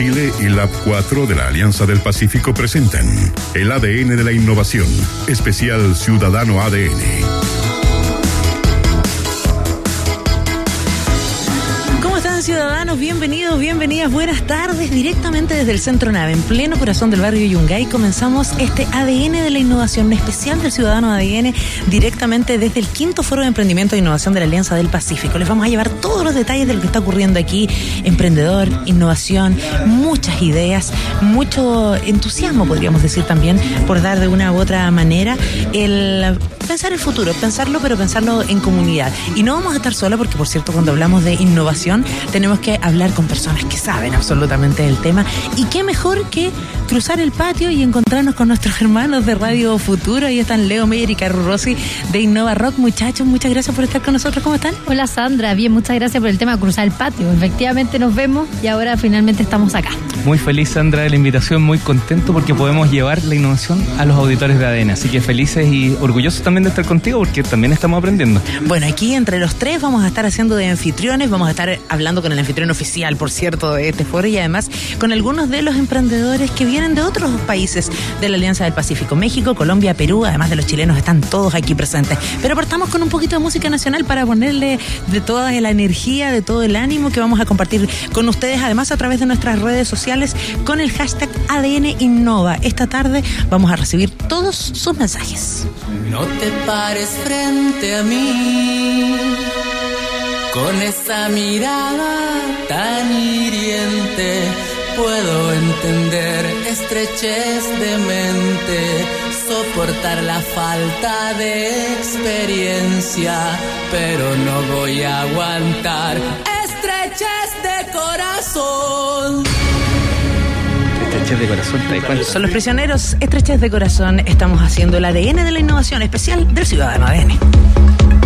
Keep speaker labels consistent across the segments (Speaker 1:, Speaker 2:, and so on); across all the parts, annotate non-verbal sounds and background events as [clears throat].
Speaker 1: Chile y Lab 4 de la Alianza del Pacífico presentan el ADN de la innovación, especial Ciudadano ADN.
Speaker 2: Ciudadanos? Bienvenidos, bienvenidas, buenas tardes. Directamente desde el Centro Nave, en pleno corazón del barrio Yungay, comenzamos este ADN de la innovación, un especial del Ciudadano ADN, directamente desde el quinto Foro de Emprendimiento e Innovación de la Alianza del Pacífico. Les vamos a llevar todos los detalles de lo que está ocurriendo aquí. Emprendedor, innovación, muchas ideas, mucho entusiasmo, podríamos decir también, por dar de una u otra manera el pensar el futuro, pensarlo, pero pensarlo en comunidad. Y no vamos a estar solos porque, por cierto, cuando hablamos de innovación, tenemos que hablar con personas que saben absolutamente del tema. Y qué mejor que cruzar el patio y encontrarnos con nuestros hermanos de Radio Futuro. Ahí están Leo Meyer y Carlos Rossi de Innova Rock. Muchachos, muchas gracias por estar con nosotros. ¿Cómo están?
Speaker 3: Hola Sandra, bien, muchas gracias por el tema de cruzar el patio. Efectivamente nos vemos y ahora finalmente estamos acá.
Speaker 4: Muy feliz Sandra de la invitación, muy contento porque podemos llevar la innovación a los auditores de ADN. Así que felices y orgullosos también de estar contigo porque también estamos aprendiendo.
Speaker 2: Bueno, aquí entre los tres vamos a estar haciendo de anfitriones, vamos a estar hablando con el anfitrión oficial, por cierto, de este foro y además con algunos de los emprendedores que vienen de otros países de la Alianza del Pacífico, México, Colombia, Perú, además de los chilenos, están todos aquí presentes. Pero partamos con un poquito de música nacional para ponerle de toda la energía, de todo el ánimo que vamos a compartir con ustedes, además a través de nuestras redes sociales con el hashtag ADN Innova. Esta tarde vamos a recibir todos sus mensajes.
Speaker 5: No te pares frente a mí con esa mirada tan hiriente. Puedo entender estrechez de mente, soportar la falta de experiencia, pero no voy a aguantar estrechez de corazón
Speaker 2: de corazón. Son los prisioneros estreches de corazón. Estamos haciendo el ADN de la innovación especial del Ciudadano ADN.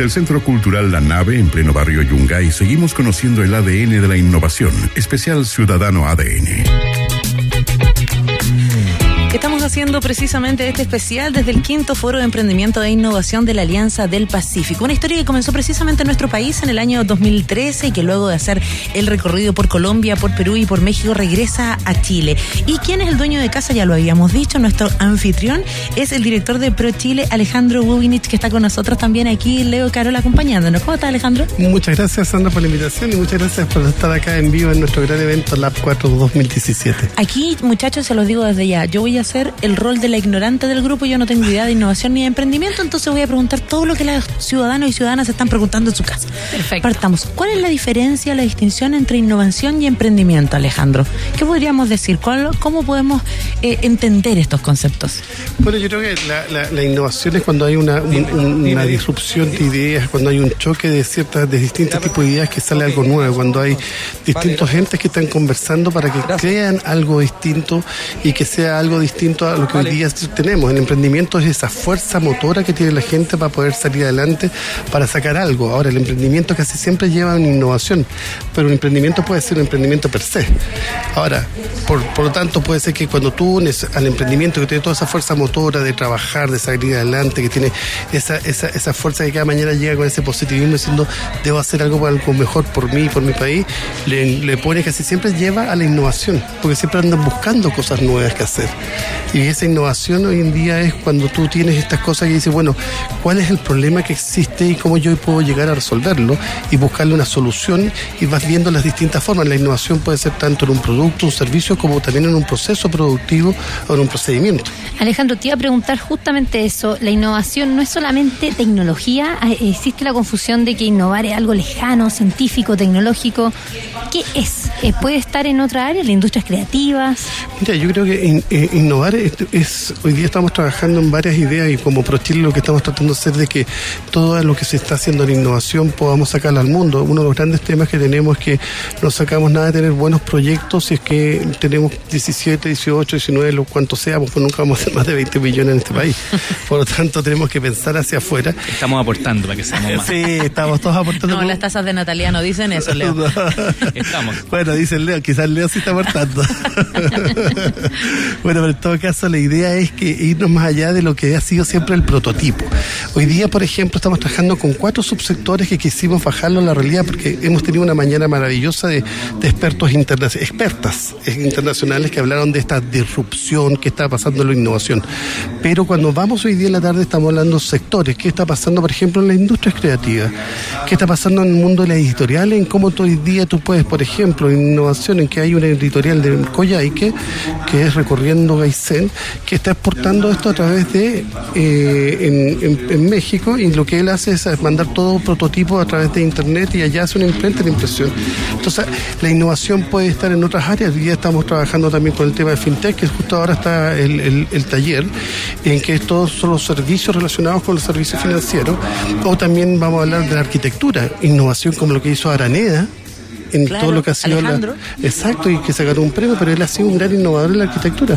Speaker 1: Desde el Centro Cultural La Nave, en pleno barrio Yungay, seguimos conociendo el ADN de la innovación, especial Ciudadano ADN.
Speaker 2: Haciendo precisamente este especial desde el quinto foro de emprendimiento e innovación de la Alianza del Pacífico. Una historia que comenzó precisamente en nuestro país en el año 2013 y que luego de hacer el recorrido por Colombia, por Perú y por México regresa a Chile. ¿Y quién es el dueño de casa? Ya lo habíamos dicho, nuestro anfitrión es el director de Pro Chile, Alejandro Wubinich, que está con nosotros también aquí, Leo Carol, acompañándonos. ¿Cómo está Alejandro?
Speaker 6: Muchas gracias, Sandra, por la invitación y muchas gracias por estar acá en vivo en nuestro gran evento Lab 4 2017.
Speaker 2: Aquí, muchachos, se los digo desde ya. Yo voy a hacer el rol de la ignorante del grupo. Yo no tengo idea de innovación ni de emprendimiento, entonces voy a preguntar todo lo que los ciudadanos y ciudadanas están preguntando en su casa.
Speaker 3: Perfecto.
Speaker 2: Partamos. ¿Cuál es la diferencia, la distinción entre innovación y emprendimiento, Alejandro? ¿Qué podríamos decir? ¿Cuál- ¿Cómo podemos eh, entender estos conceptos?
Speaker 6: Bueno, yo creo que la, la- la innovación es cuando hay una, un- un- una disrupción de ideas, cuando hay un choque de ciertas, de distintos tipos de ideas que sale algo nuevo, cuando hay distintos gentes que están conversando para que crean algo distinto y que sea algo distinto a lo que hoy día tenemos. El emprendimiento es esa fuerza motora que tiene la gente para poder salir adelante, para sacar algo. Ahora, el emprendimiento casi siempre lleva una innovación, pero un emprendimiento puede ser un emprendimiento per se. Ahora, por, por lo tanto, puede ser que cuando tú unes al emprendimiento que tiene toda esa fuerza motora de trabajar, de salir adelante, que tiene esa, esa, esa fuerza que cada mañana llega con ese positivismo diciendo, debo hacer algo, algo mejor por mí, por mi país, le, le pone casi siempre lleva a la innovación, porque siempre andan buscando cosas nuevas que hacer. Y esa innovación hoy en día es cuando tú tienes estas cosas que dices, bueno, ¿cuál es el problema que existe y cómo yo puedo llegar a resolverlo y buscarle una solución y vas viendo las distintas formas? La innovación puede ser tanto en un producto, un servicio, como también en un proceso productivo o en un procedimiento.
Speaker 3: Alejandro, te iba a preguntar justamente eso. La innovación no es solamente tecnología. Ah, Existe la confusión de que innovar es algo lejano, científico, tecnológico. ¿Qué es? Eh, ¿Puede estar en otra área, las industrias creativas?
Speaker 6: Mira, yo creo que in- eh, innovar es, es- hoy día estamos trabajando en varias ideas y como ProChile lo que estamos tratando de hacer de que todo lo que se está haciendo en innovación podamos sacarlo al mundo. Uno de los grandes temas que tenemos es que no sacamos nada de tener buenos proyectos si es que tenemos 17, 18, 19, lo cuanto seamos, pues nunca vamos a hacer más de 20 millones en este país. [laughs] Por lo tanto, tenemos que pensar hacia afuera.
Speaker 4: Estamos aportando para que seamos más.
Speaker 6: Sí, estamos todos aportando.
Speaker 2: No,
Speaker 6: como-
Speaker 2: las tasas de Natalia no dicen eso, Leo. [laughs]
Speaker 4: Estamos.
Speaker 6: Bueno, dice el Leo, quizás Leo sí está aportando. [laughs] bueno, pero en todo caso la idea es que irnos más allá de lo que ha sido siempre el prototipo. Hoy día, por ejemplo, estamos trabajando con cuatro subsectores que quisimos bajarlo a la realidad porque hemos tenido una mañana maravillosa de, expertos internacionales, expertas eh, internacionales que hablaron de esta disrupción que está pasando en la innovación. Pero cuando vamos hoy día en la tarde estamos hablando de sectores, qué está pasando, por ejemplo, en las industrias creativas, qué está pasando en el mundo de las editoriales, en cómo hoy día tú puedes, por ejemplo, innovación, en que hay una editorial de Coyhaique, que es Recorriendo Que está exportando esto a través de eh, en, en- en México y lo que él hace es mandar todo prototipo a través de internet y allá hace una imprenta de impresión. Entonces, la innovación puede estar en otras áreas. Hoy día estamos trabajando también con el tema de fintech, que justo ahora está el, el- el taller, en que todos son los servicios relacionados con los servicios financieros. O también vamos a hablar de la arquitectura, innovación como lo que hizo Araneda en
Speaker 2: Claro,
Speaker 6: todo lo que ha sido la- exacto y que se ganó un premio pero él ha sido un gran innovador en la arquitectura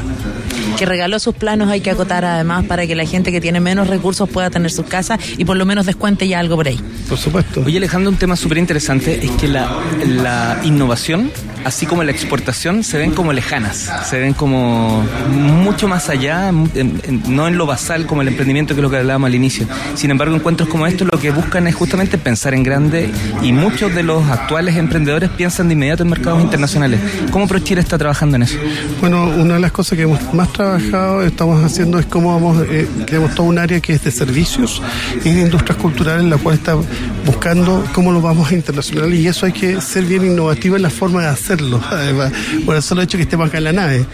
Speaker 2: que regaló sus planos, hay que acotar además para que la gente que tiene menos recursos pueda tener sus casas y por lo menos descuente ya algo por ahí.
Speaker 6: Por supuesto.
Speaker 4: Oye Alejandro, un tema súper interesante es que la, la innovación, así como la exportación, se ven como lejanas, se ven como mucho más allá, en- en- no en lo basal como el emprendimiento que es lo que hablábamos al inicio. Sin embargo, encuentros como estos lo que buscan es justamente pensar en grande y muchos de los actuales emprendedores piensan de inmediato en mercados internacionales. ¿Cómo ProChile está trabajando en eso?
Speaker 6: Bueno, una de las cosas que hemos más trabajado, estamos haciendo es cómo vamos, eh, creamos todo un área que es de servicios y de industrias culturales, en la cual está buscando cómo lo vamos a internacional y eso hay que ser bien innovativo en la forma de además, [laughs] por el solo hecho que estemos acá en la nave.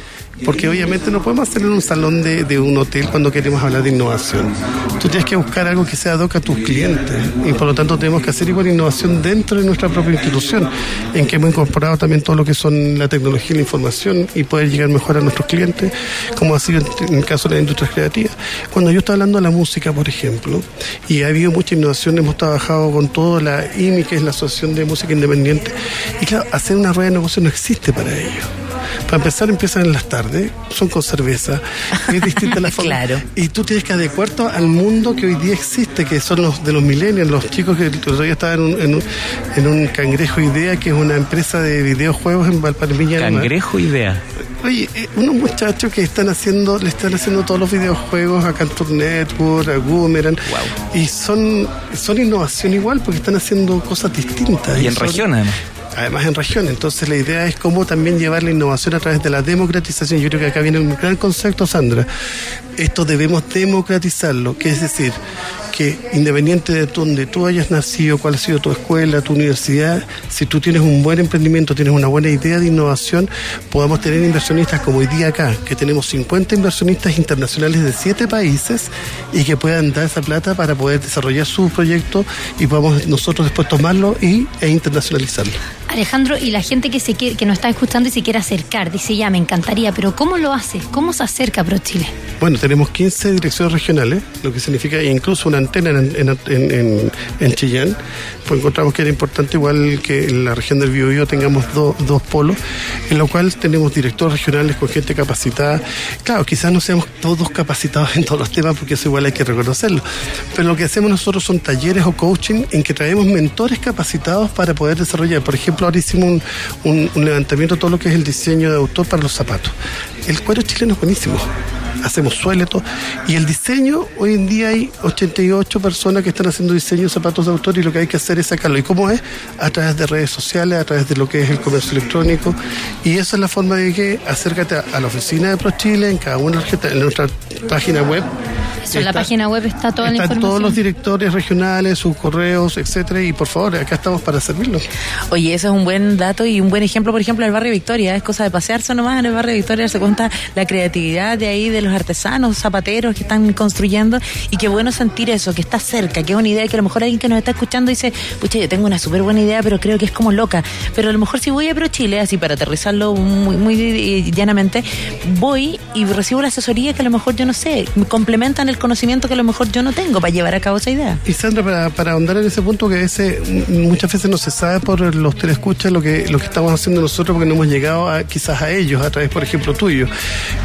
Speaker 6: Porque obviamente no podemos en un salón de, un hotel cuando queremos hablar de innovación. Tú tienes que buscar algo que sea ad hoc a tus clientes y por lo tanto tenemos que hacer igual innovación dentro de nuestra propia institución, en que hemos incorporado también todo lo que son la tecnología y la información y poder llegar mejor a nuestros clientes, como ha sido en el caso de las industrias creativas. Cuando yo estoy hablando de la música, por ejemplo, y ha habido mucha innovación, hemos trabajado con toda la IMI, que es la Asociación de Música Independiente, y claro, hacer una rueda de negocio no existe para ello. Para empezar, empiezan en las tardes, son con cerveza, es distinta la [laughs] forma.
Speaker 2: Claro.
Speaker 6: Y tú tienes que adecuarte al mundo que hoy día existe, que son los de los millennials, los chicos que el otro día estaban en un, en un, en un Cangrejo Idea, que es una empresa de videojuegos en Valparaíso.
Speaker 4: Cangrejo idea.
Speaker 6: Oye, eh, unos muchachos que están haciendo, le están haciendo todos los videojuegos a Cartoon Network, a Boomerang, y son, son innovación igual porque están haciendo cosas distintas.
Speaker 4: Y en
Speaker 6: son-
Speaker 4: región además.
Speaker 6: Además en región, entonces la idea es cómo también llevar la innovación a través de la democratización. Yo creo que acá viene un gran concepto, Sandra. Esto debemos democratizarlo, que es decir, que independiente de donde tú hayas nacido, cuál ha sido tu escuela, tu universidad, si tú tienes un buen emprendimiento, tienes una buena idea de innovación, podamos tener inversionistas como hoy día acá, que tenemos 50 inversionistas internacionales de 7 países y que puedan dar esa plata para poder desarrollar su proyecto y podamos nosotros después tomarlo y, e internacionalizarlo.
Speaker 3: Alejandro, y la gente que se que nos está escuchando y se quiere acercar, dice ya, me encantaría, pero ¿cómo lo hace? ¿Cómo se acerca ProChile?
Speaker 6: Bueno, tenemos 15 direcciones regionales, lo que significa incluso una antena en, en, en, en- en Chillán. Pues encontramos que era importante, igual que en la región del Biobío tengamos do- dos polos, en lo cual tenemos directores regionales con gente capacitada. Claro, quizás no seamos todos capacitados [laughs] en todos los temas, porque eso igual hay que reconocerlo. Pero lo que hacemos nosotros son talleres o coaching en que traemos mentores capacitados para poder desarrollar. Por ejemplo, ahora hicimos un, levantamiento de todo lo que es el diseño de autor para los zapatos. El cuero chileno es buenísimo. Hacemos sueleto y el diseño hoy en día hay 88 personas que están haciendo diseño de zapatos de autor y lo que hay que hacer es sacarlo. Y cómo es a través de redes sociales a través de lo que es el comercio electrónico. Y esa es la forma de que acércate a, la oficina de ProChile en cada una de nuestra página web
Speaker 3: Eso, en la página web está toda la
Speaker 6: están
Speaker 3: información.
Speaker 6: todos los directores regionales sus correos etcétera y por favor acá estamos para servirlos
Speaker 2: Oye, eso es un buen dato y un buen ejemplo, por ejemplo, del barrio Victoria. Es cosa de pasearse nomás en el barrio Victoria, se cuenta la creatividad de ahí, de los artesanos, zapateros que están construyendo. Y qué bueno sentir eso, que está cerca, que es una idea que a lo mejor alguien que nos está escuchando dice, pucha, yo tengo una súper buena idea, pero creo que es como loca. Pero a lo mejor si voy a Pro Chile, así para aterrizarlo muy, muy eh, llanamente, voy y recibo la asesoría que a lo mejor yo no sé, me complementan el conocimiento que a lo mejor yo no tengo para llevar a cabo esa idea.
Speaker 6: Y Sandra, para, para ahondar en ese punto que a veces, mm, muchas veces no se sabe por los telescuchas lo que, lo que estamos haciendo nosotros porque no hemos llegado quizás a ellos a través, por ejemplo, tuyo.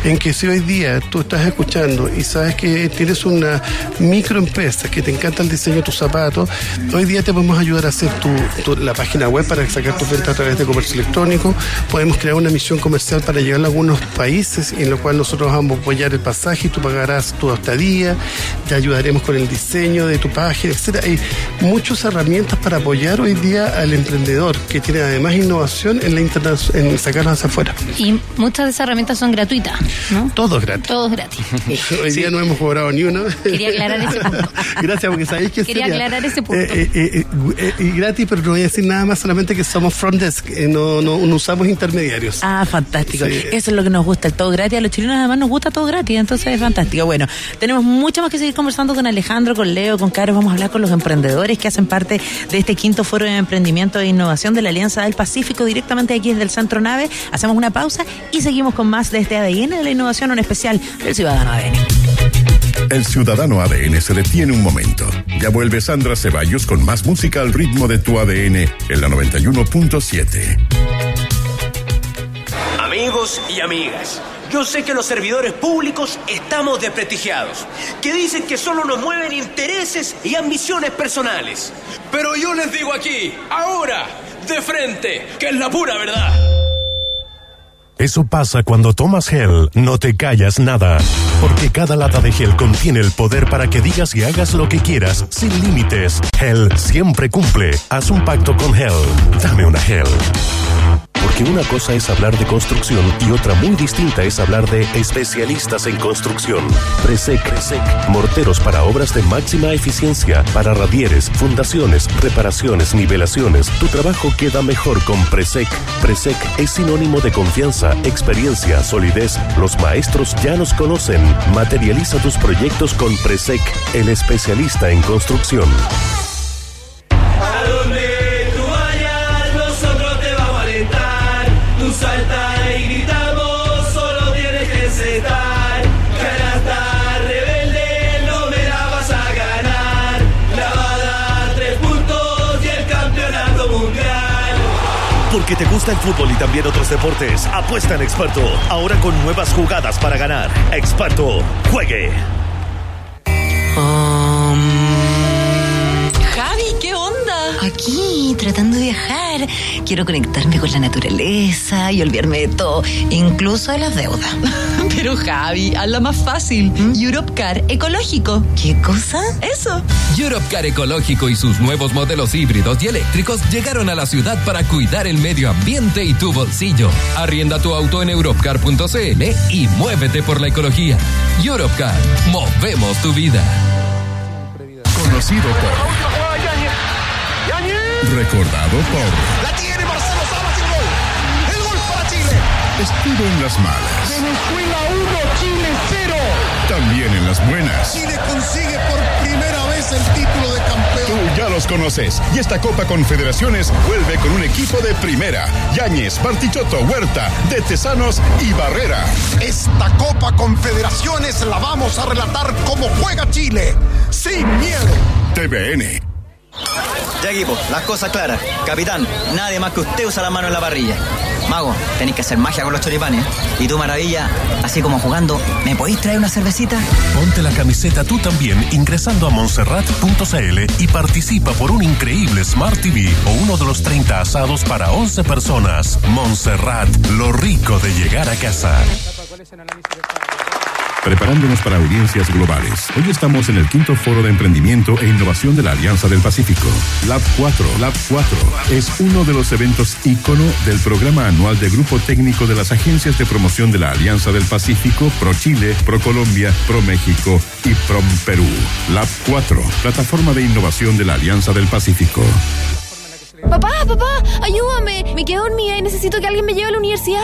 Speaker 6: En que si hoy día tú estás escuchando y sabes que tienes una microempresa que te encanta el diseño de tus zapatos, hoy día te podemos ayudar a hacer tu- la página web para sacar tus ventas a través de comercio electrónico. Podemos crear una misión comercial para llegar a algunos países en lo cual nosotros vamos a apoyar el pasaje y tú pagarás tu estadía, te ayudaremos con el diseño de tu página, etcétera. Hay muchas herramientas para apoyar hoy día al emprendedor que tiene además innovación en la interna- en sacarlas hacia afuera.
Speaker 3: Y muchas de esas herramientas son gratuitas, ¿no?
Speaker 6: Todo es gratis.
Speaker 3: Todo es gratis. [laughs]
Speaker 6: Hoy día no hemos cobrado ni uno.
Speaker 3: Quería aclarar ese punto. [laughs]
Speaker 6: Gracias, porque sabéis que
Speaker 3: Quería
Speaker 6: sería,
Speaker 3: aclarar ese punto.
Speaker 6: eh, eh, eh, eh, y gratis, pero no voy a decir nada más, solamente que somos front desk, eh, no, no, no usamos intermediarios.
Speaker 2: Ah, fantástico.
Speaker 6: Sí.
Speaker 2: Eso es lo que nos gusta, el todo gratis. A los chilenos además nos gusta todo gratis, entonces es fantástico. Bueno, tenemos mucho más que seguir conversando con Alejandro, con Leo, con Caro. Vamos a hablar con los emprendedores que hacen parte de este quinto foro de emprendimiento e innovación de la Alianza del Pacífico, directamente aquí desde el Centro Nave. Hacemos una pausa y seguimos con más de este ADN de la innovación, un especial del Ciudadano ADN.
Speaker 1: El ciudadano ADN se detiene un momento. Ya vuelve Sandra Ceballos con más música al ritmo de tu ADN en la 91.7.
Speaker 7: Amigos y amigas,
Speaker 8: Yo sé que los servidores públicos estamos desprestigiados, que dicen que solo nos mueven intereses y ambiciones personales. Pero yo les digo aquí, ahora, de frente, que es la pura verdad.
Speaker 9: Eso pasa cuando tomas gel, no te callas nada. Porque cada lata de gel contiene el poder para que digas y hagas lo que quieras, sin límites. Gel siempre cumple. Haz un pacto con Gel. Dame una gel. Porque una cosa es hablar de construcción y otra muy distinta es hablar de especialistas en construcción. Presec, Presec, morteros para obras de máxima eficiencia, para radieres, fundaciones, reparaciones, nivelaciones. Tu trabajo queda mejor con Presec. Presec es sinónimo de confianza, experiencia, solidez. Los maestros ya nos conocen. Materializa tus proyectos con Presec, el especialista en construcción.
Speaker 10: Porque te gusta el fútbol y también otros deportes, apuesta en Experto. Ahora con nuevas jugadas para ganar. Experto, juegue.
Speaker 11: Javi, ¿qué onda? Aquí, tratando de viajar. Quiero conectarme con la naturaleza y olvidarme de todo, incluso de las deudas. [laughs]
Speaker 12: Pero Javi, hazla más fácil. Europcar ecológico.
Speaker 11: ¿Qué cosa?
Speaker 12: Eso.
Speaker 13: Europcar Ecológico y sus nuevos modelos híbridos y eléctricos llegaron a la ciudad para cuidar el medio ambiente y tu bolsillo. Arrienda tu auto en europcar.cl y muévete por la ecología. Europcar, movemos tu vida.
Speaker 1: Conocido por. Recordado por.
Speaker 14: La tiene Marcelo Salas el gol. El gol para Chile.
Speaker 1: Estuvo en las malas.
Speaker 14: Venezuela 1, Chile 0.
Speaker 1: También en las buenas.
Speaker 14: Chile consigue por primera vez el título de campeón.
Speaker 1: Tú ya los conoces. Y esta Copa Confederaciones vuelve con un equipo de primera. Yáñez, Bartichotto, Huerta, De Tesanos y Barrera.
Speaker 14: Esta Copa Confederaciones la vamos a relatar como juega Chile. Sin miedo.
Speaker 1: TVN.
Speaker 15: Ya equipo, las cosas claras. Capitán, nadie más que usted usa la mano en la parrilla. Mago, tenéis que hacer magia con los choripanes. Y tú, maravilla, así como jugando, ¿me podéis traer una cervecita?
Speaker 9: Ponte la camiseta tú también ingresando a montserrat.cl y participa por un increíble Smart TV o uno de los 30 asados para 11 personas. Montserrat, lo rico de llegar a casa.
Speaker 1: Preparándonos para audiencias globales. Hoy estamos en el quinto foro de emprendimiento e innovación de la Alianza del Pacífico. Lab 4. Lab 4 es uno de los eventos ícono del programa anual de Grupo Técnico de las Agencias de Promoción de la Alianza del Pacífico, Pro Chile, Pro Colombia, Pro México y Prom Perú. Lab 4, plataforma de innovación de la Alianza del Pacífico.
Speaker 16: Papá, papá, ayúdame. Me quedo dormida y necesito que alguien me lleve a la universidad.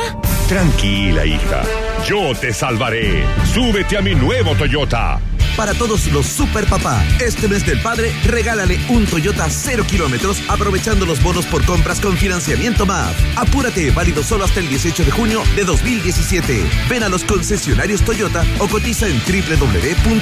Speaker 10: Tranquila, hija. Yo te salvaré. Súbete a mi nuevo Toyota.
Speaker 17: Para todos los super papá, este mes del padre, regálale un Toyota 0 kilómetros aprovechando los bonos por compras con financiamiento MAF. Apúrate, válido solo hasta el 18 de junio de 2017. Ven a los concesionarios Toyota o cotiza en www.toyota.cl.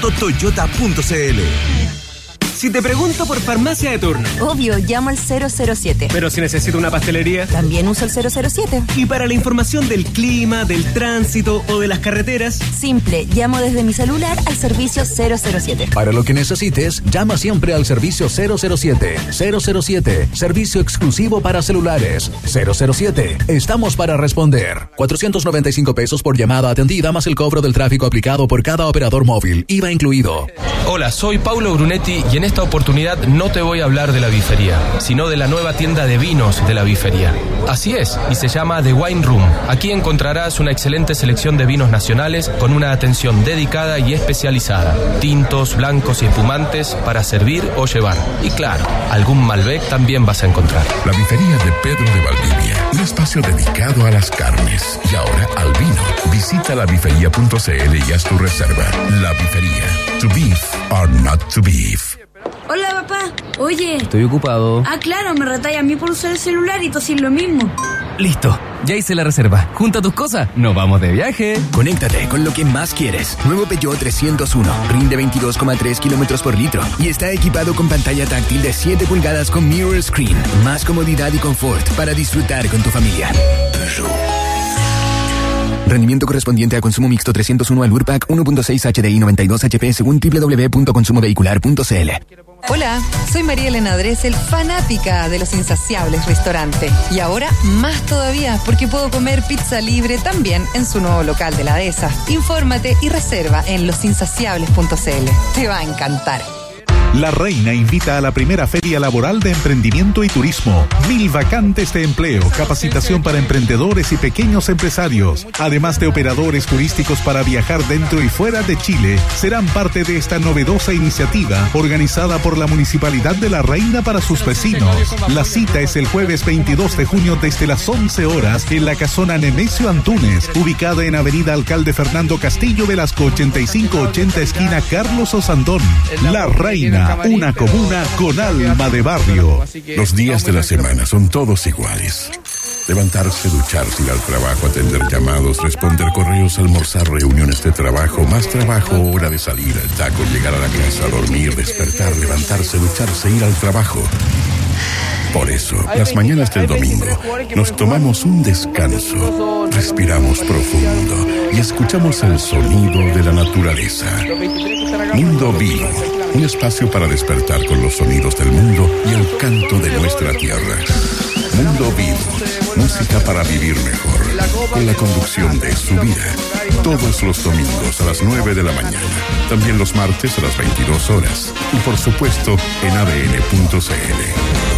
Speaker 8: Si te pregunto por farmacia de turno.
Speaker 12: Obvio, llamo al 007.
Speaker 8: Pero si necesito una pastelería.
Speaker 12: También uso el 007.
Speaker 8: Y para la información del clima, del tránsito o de las carreteras.
Speaker 12: Simple, llamo desde mi celular al servicio 007.
Speaker 13: Para lo que necesites, llama siempre al servicio 007. 007, servicio exclusivo para celulares. 007, estamos para responder. 495 pesos por llamada atendida más el cobro del tráfico aplicado por cada operador móvil. IVA incluido.
Speaker 18: Hola, soy Paulo Brunetti y en esta oportunidad no te voy a hablar de la bifería, sino de la nueva tienda de vinos de la bifería. Así es, y se llama The Wine Room. Aquí encontrarás una excelente selección de vinos nacionales con una atención dedicada y especializada. Tintos, blancos y espumantes para servir o llevar. Y claro, algún Malbec también vas a encontrar.
Speaker 1: La bifería de Pedro de Valdivia, un espacio dedicado a las carnes y ahora al vino. Visita labifería.cl y haz tu reserva. La bifería. To beef or not to beef.
Speaker 19: Papá. Oye.
Speaker 20: Estoy ocupado.
Speaker 19: Ah, claro, me retalla a mí por usar el celular y haces lo mismo.
Speaker 20: Listo, ya hice la reserva. Junta tus cosas, nos vamos de viaje.
Speaker 21: Conéctate con lo que más quieres. Nuevo Peugeot 301. Rinde 22,3 kilómetros por litro. Y está equipado con pantalla táctil de 7 pulgadas con mirror screen. Más comodidad y confort para disfrutar con tu familia.
Speaker 22: Rendimiento correspondiente a consumo mixto 301 al URPAC 1.6 HDI 92 HP según www.consumovehicular.cl.
Speaker 23: Hola, soy María Elena Dresel, fanática de los insaciables restaurante. Y ahora más todavía, porque puedo comer pizza libre también en su nuevo local de la dehesa. Infórmate y reserva en losinsaciables.cl. Te va a encantar.
Speaker 24: La Reina invita a la primera feria laboral de emprendimiento y turismo. Mil vacantes de empleo, capacitación para emprendedores y pequeños empresarios, además de operadores turísticos para viajar dentro y fuera de Chile, serán parte de esta novedosa iniciativa organizada por la Municipalidad de La Reina para sus vecinos. La cita es el jueves 22 de junio desde las 11 horas en la casona Nemesio Antunes, ubicada en Avenida Alcalde Fernando Castillo Velasco 8580 esquina Carlos Osandón. La Reina una comuna con alma de barrio.
Speaker 1: Los días de la semana son todos iguales. Levantarse, ducharse, ir al trabajo, atender llamados, responder correos, almorzar, reuniones de trabajo, más trabajo, hora de salir al taco, llegar a la casa, dormir, despertar, levantarse, ducharse, ir al trabajo. Por eso, las mañanas del domingo, nos tomamos un descanso, respiramos profundo y escuchamos el sonido de la naturaleza. Mundo Vivo, un espacio para despertar con los sonidos del mundo y el canto de nuestra tierra. Mundo Vivo, música para vivir mejor, con la conducción de su vida. Todos los domingos a las 9 de la mañana, también los martes a las 22 horas y por supuesto en adn.cl.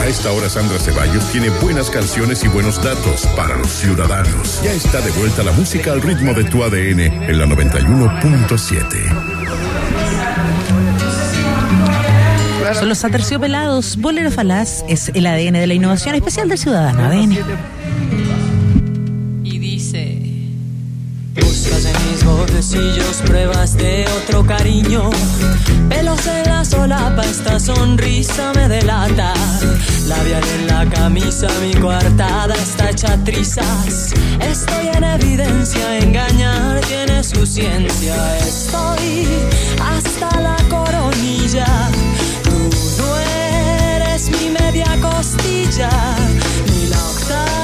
Speaker 1: A esta hora Sandra Ceballos tiene buenas canciones y buenos datos para los ciudadanos. Ya está de vuelta la música al ritmo de tu ADN en la 91.7.
Speaker 2: Son los aterciopelados. Bolero Falaz es el ADN de la innovación especial del ciudadano. ADN.
Speaker 5: Y dice: Buscas en mis bordecillos pruebas de otro cariño. Pelos en la solapa, esta sonrisa me delata. Labial en la camisa, mi coartada está hecha trizas. Estoy en evidencia, engañar tiene su ciencia. Estoy hasta la coronilla. Costilla, ni la octava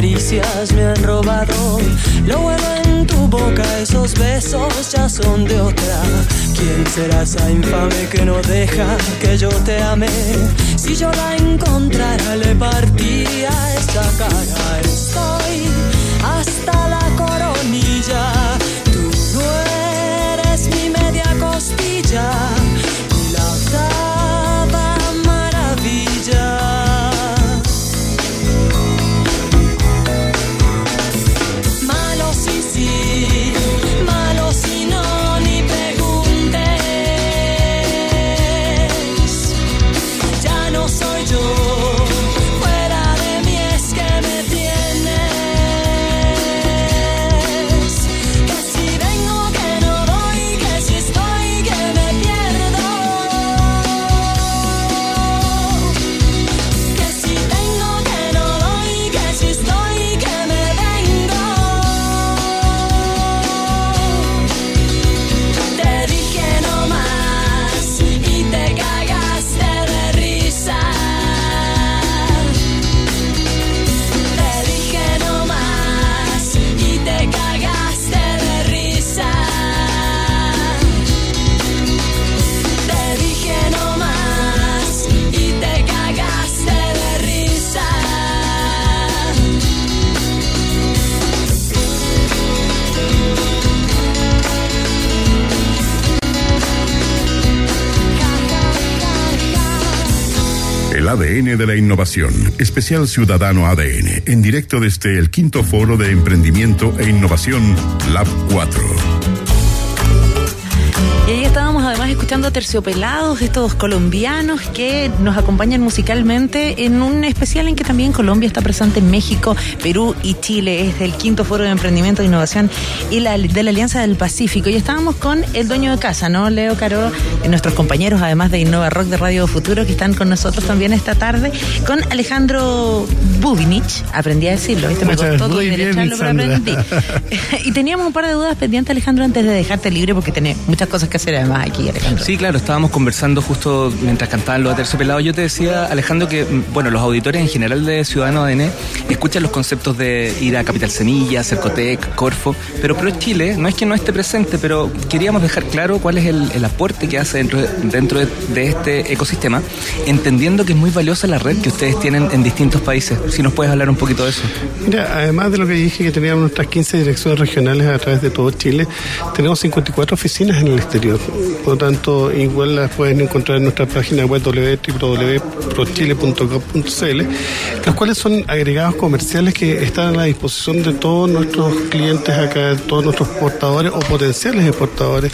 Speaker 5: caricias me han robado. Lo bueno en tu boca, esos besos ya son de otra. ¿Quién será esa infame que no deja que yo te ame? Si yo la encontrara, le partiría esa cara. Estoy hasta la de
Speaker 1: la innovación, especial Ciudadano ADN, en directo desde el quinto foro de emprendimiento e innovación Lab 4.
Speaker 2: Y ahí estábamos además escuchando Terciopelados, estos colombianos que nos acompañan musicalmente en un especial en que también Colombia está presente en México, Perú y Chile. Es el quinto foro de emprendimiento e innovación y la, de la Alianza del Pacífico. Y estábamos con el dueño de casa, ¿no? Leo Caro, nuestros compañeros además de Innova Rock de Radio Futuro que están con nosotros también esta tarde, con Alejandro Bubinich, aprendí a decirlo, ¿viste? Me
Speaker 6: Muchas-
Speaker 2: costó
Speaker 6: bien,
Speaker 2: derecharlo, pero aprendí. [laughs] y teníamos un par de dudas pendientes, Alejandro, antes de dejarte libre, porque tenés muchas cosas que hacer además aquí, Alejandro.
Speaker 4: Sí, claro, estábamos conversando justo mientras cantaban los Aterciopelados. Yo te decía, Alejandro, que mm, bueno, los auditores en general de Ciudadano ADN escuchan los conceptos de ir a Capital Semilla, Cercotec, Corfo, pero Pro Chile no es que no esté presente, pero queríamos dejar claro cuál es el, el aporte que hace dentro, de, dentro de, de este ecosistema, entendiendo que es muy valiosa la red que ustedes tienen en distintos países. Si nos puedes hablar un poquito de eso.
Speaker 6: Mira, además de lo que dije que teníamos nuestras 15 direcciones regionales a través de todo Chile, tenemos 54 oficinas en el exterior. Por lo tanto, igual las pueden encontrar en nuestra página web www.prochile.gov.cl, los cuales son agregados comerciales que están a la disposición de todos nuestros clientes acá, todos nuestros exportadores o potenciales exportadores.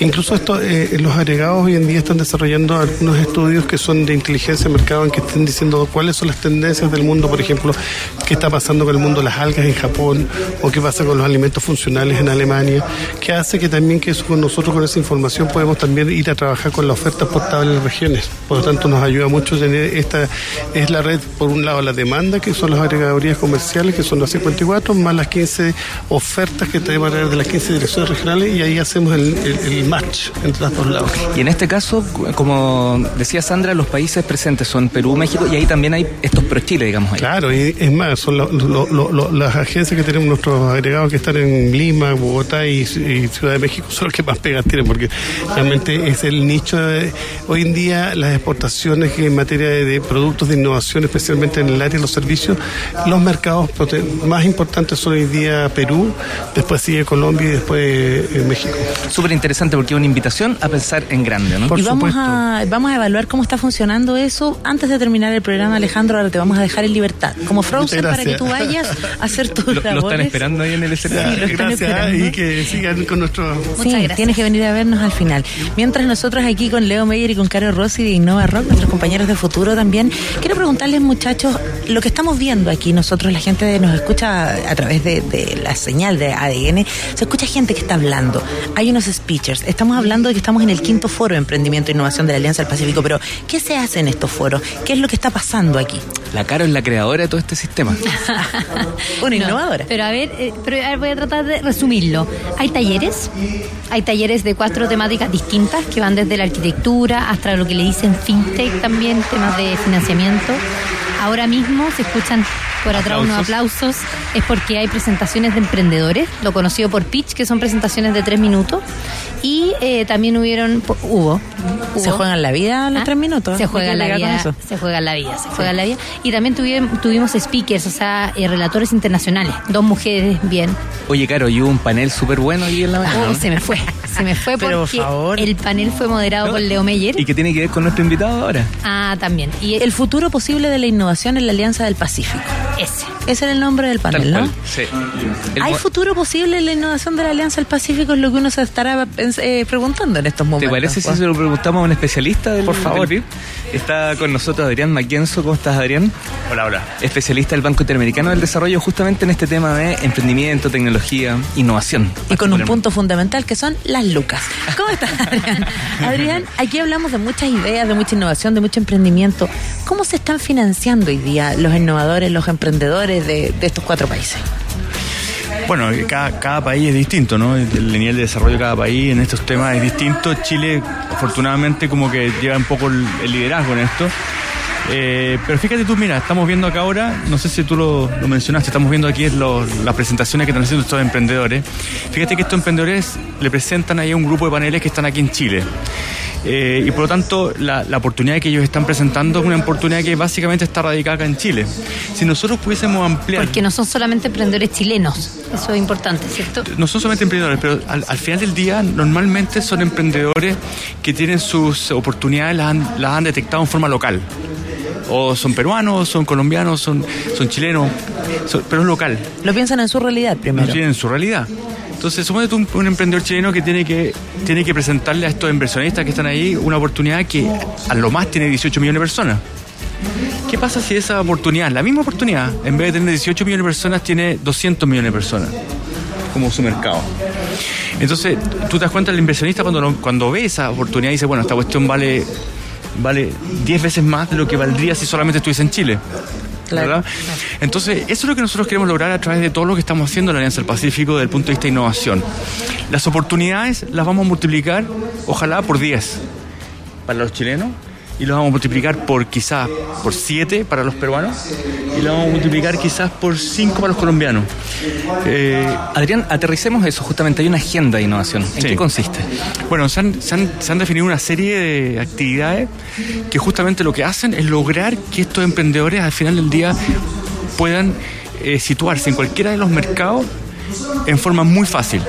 Speaker 6: Incluso esto, eh, los agregados hoy en día están desarrollando algunos estudios que son de inteligencia de mercado en que estén diciendo cuáles son las tendencias del mundo, por ejemplo, qué está pasando con el mundo de las algas en Japón o qué pasa con los alimentos funcionales en Alemania, que hace que también que eso con nosotros con esa información podemos también ir a trabajar con la oferta exportable en las regiones. Por lo tanto, nos ayuda mucho tener esta, es la red, por un lado, la demanda, que son las agregadorías comerciales, que son las 54, más las 15 ofertas que tenemos de las 15 direcciones regionales y ahí hacemos el, el- el match entre los dos lados.
Speaker 4: Y en este caso, como decía Sandra, los países presentes son Perú, México, y ahí también hay estos Pro Chile, digamos. Ahí.
Speaker 6: Claro, y es más, son lo- lo- lo- lo- las agencias que tenemos nuestros agregados que están en Lima, Bogotá y, y Ciudad de México son los que más pegas tienen, porque realmente es el nicho. de- hoy en día las exportaciones en materia de, de productos de innovación, especialmente en el área de los servicios, los mercados más importantes son hoy día Perú, después sigue Colombia y después eh, México.
Speaker 4: Súper interesante porque es una invitación a pensar en grande, ¿no?
Speaker 2: y vamos a, vamos a evaluar cómo está funcionando eso. Antes de terminar el programa, Alejandro, ahora te vamos a dejar en libertad, como Frozen,
Speaker 6: Muchas
Speaker 2: para que
Speaker 6: gracias.
Speaker 2: tú vayas a hacer tus [laughs]
Speaker 4: Lo, lo
Speaker 2: labores.
Speaker 4: están esperando ahí en el escenario.
Speaker 2: Sí, lo están
Speaker 6: Gracias
Speaker 2: esperando.
Speaker 6: y que sigan con nuestro...
Speaker 2: Sí, tienes que venir a al final. Mientras nosotros aquí con Leo Meyer y con Caro Rossi de Innova Rock, nuestros compañeros de futuro también, quiero preguntarles muchachos, lo que estamos viendo aquí nosotros, la gente nos escucha a través de, de la señal de ADN, se escucha gente que está hablando, hay unos speakers, estamos hablando de que estamos en el quinto foro de emprendimiento e innovación de la Alianza del Pacífico, pero ¿qué se hace en estos foros? ¿Qué es lo que está pasando aquí?
Speaker 4: La Caro es la creadora de todo este sistema. [laughs]
Speaker 2: Una
Speaker 3: No,
Speaker 2: innovadora.
Speaker 3: Pero a ver, eh, pero a ver, voy a tratar de resumirlo. Hay talleres, hay talleres de cuatro temáticas distintas que van desde la arquitectura hasta lo que le dicen fintech también, temas de financiamiento. Ahora mismo se escuchan por atrás unos aplausos, es porque hay presentaciones de emprendedores, lo conocido por pitch, que son presentaciones de tres minutos. Y eh, también hubieron, po- hubo,
Speaker 2: ¿Se
Speaker 3: hubo.
Speaker 2: juegan la vida los
Speaker 3: ¿Ah?
Speaker 2: tres minutos?
Speaker 3: Se juega
Speaker 2: ¿Qué
Speaker 3: la vida, se juega la vida, se juega la vida. Y también tuvimos, tuvimos speakers, o sea, eh, relatores internacionales, dos mujeres bien.
Speaker 4: Oye, Caro, y hubo un panel súper bueno ahí en la mañana.
Speaker 3: Oh, se me fue, se me fue [laughs]
Speaker 4: Pero, por
Speaker 3: porque
Speaker 4: favor.
Speaker 3: el panel fue moderado
Speaker 4: No,
Speaker 3: por Leo Meyer.
Speaker 4: ¿Y qué tiene que ver con nuestro invitado ahora?
Speaker 3: Ah, también. Y
Speaker 2: El futuro posible de la innovación en la Alianza del Pacífico.
Speaker 3: ese.
Speaker 2: Ese era el nombre del panel, ¿no?
Speaker 4: Sí. El
Speaker 2: ¿Hay futuro posible en la innovación de la Alianza del Pacífico? Es lo que uno se estará eh, preguntando en estos
Speaker 4: ¿Te
Speaker 2: momentos.
Speaker 4: parece si
Speaker 2: pues.
Speaker 4: se lo preguntamos a un especialista del,
Speaker 2: Por favor.
Speaker 4: del? Está con nosotros Adrián Maquienzo. ¿Cómo estás, Adrián?
Speaker 25: Hola, hola.
Speaker 4: Especialista del Banco Interamericano del Desarrollo justamente en este tema de emprendimiento, tecnología, innovación.
Speaker 2: Y con un punto fundamental que son las lucas. ¿Cómo estás, Adrián? [laughs] Adrián, aquí hablamos de muchas ideas, de mucha innovación, de mucho emprendimiento. ¿Cómo se están financiando hoy día los innovadores, los emprendedores de, estos cuatro países?
Speaker 25: Bueno, cada, cada país es distinto, ¿no? El nivel de desarrollo de cada país en estos temas es distinto. Chile, afortunadamente, como que lleva un poco el liderazgo en esto. Eh, pero fíjate tú, mira, estamos viendo acá ahora, no sé si tú lo, lo mencionaste, estamos viendo aquí los- las presentaciones que están haciendo estos emprendedores. Fíjate que estos emprendedores le presentan ahí a un grupo de paneles que están aquí en Chile. Eh, y por lo tanto, la, la oportunidad que ellos están presentando es una oportunidad que básicamente está radicada acá en Chile. Si nosotros pudiésemos ampliar...
Speaker 3: Porque no son solamente emprendedores chilenos. Eso es importante, ¿cierto?
Speaker 25: no son solamente emprendedores, pero al, al final del día normalmente son emprendedores que tienen sus oportunidades, las han, las han detectado en forma local. O son peruanos, son colombianos, son, son chilenos, son- pero es local.
Speaker 2: Lo piensan en su realidad primero.
Speaker 25: No tienen su realidad. Entonces, suponete un, un emprendedor chileno que tiene, que tiene que presentarle a estos inversionistas que están ahí una oportunidad que a lo más tiene 18 millones de personas. ¿Qué pasa si esa oportunidad, la misma oportunidad, en vez de tener 18 millones de personas, tiene 200 millones de personas como su mercado? Entonces, tú te das cuenta, el inversionista cuando, lo- cuando ve esa oportunidad dice, bueno, esta cuestión vale, vale 10 veces más de lo que valdría si solamente estuviese en Chile. ¿verdad? Entonces, eso es lo que nosotros queremos lograr a través de todo lo que estamos haciendo en la Alianza del Pacífico desde el punto de vista de innovación. Las oportunidades las vamos a multiplicar, ojalá por 10 para los chilenos y los vamos a multiplicar por quizás por 7 para los peruanos y los vamos a multiplicar quizás por 5 para los colombianos. Eh,
Speaker 4: Adrián, aterricemos eso, justamente hay una agenda de innovación. ¿En
Speaker 25: Sí.
Speaker 4: qué consiste?
Speaker 25: Bueno, se han, se han- se han definido una serie de actividades que justamente lo que hacen es lograr que estos emprendedores al final del día puedan eh, situarse en cualquiera de los mercados en forma muy fácil.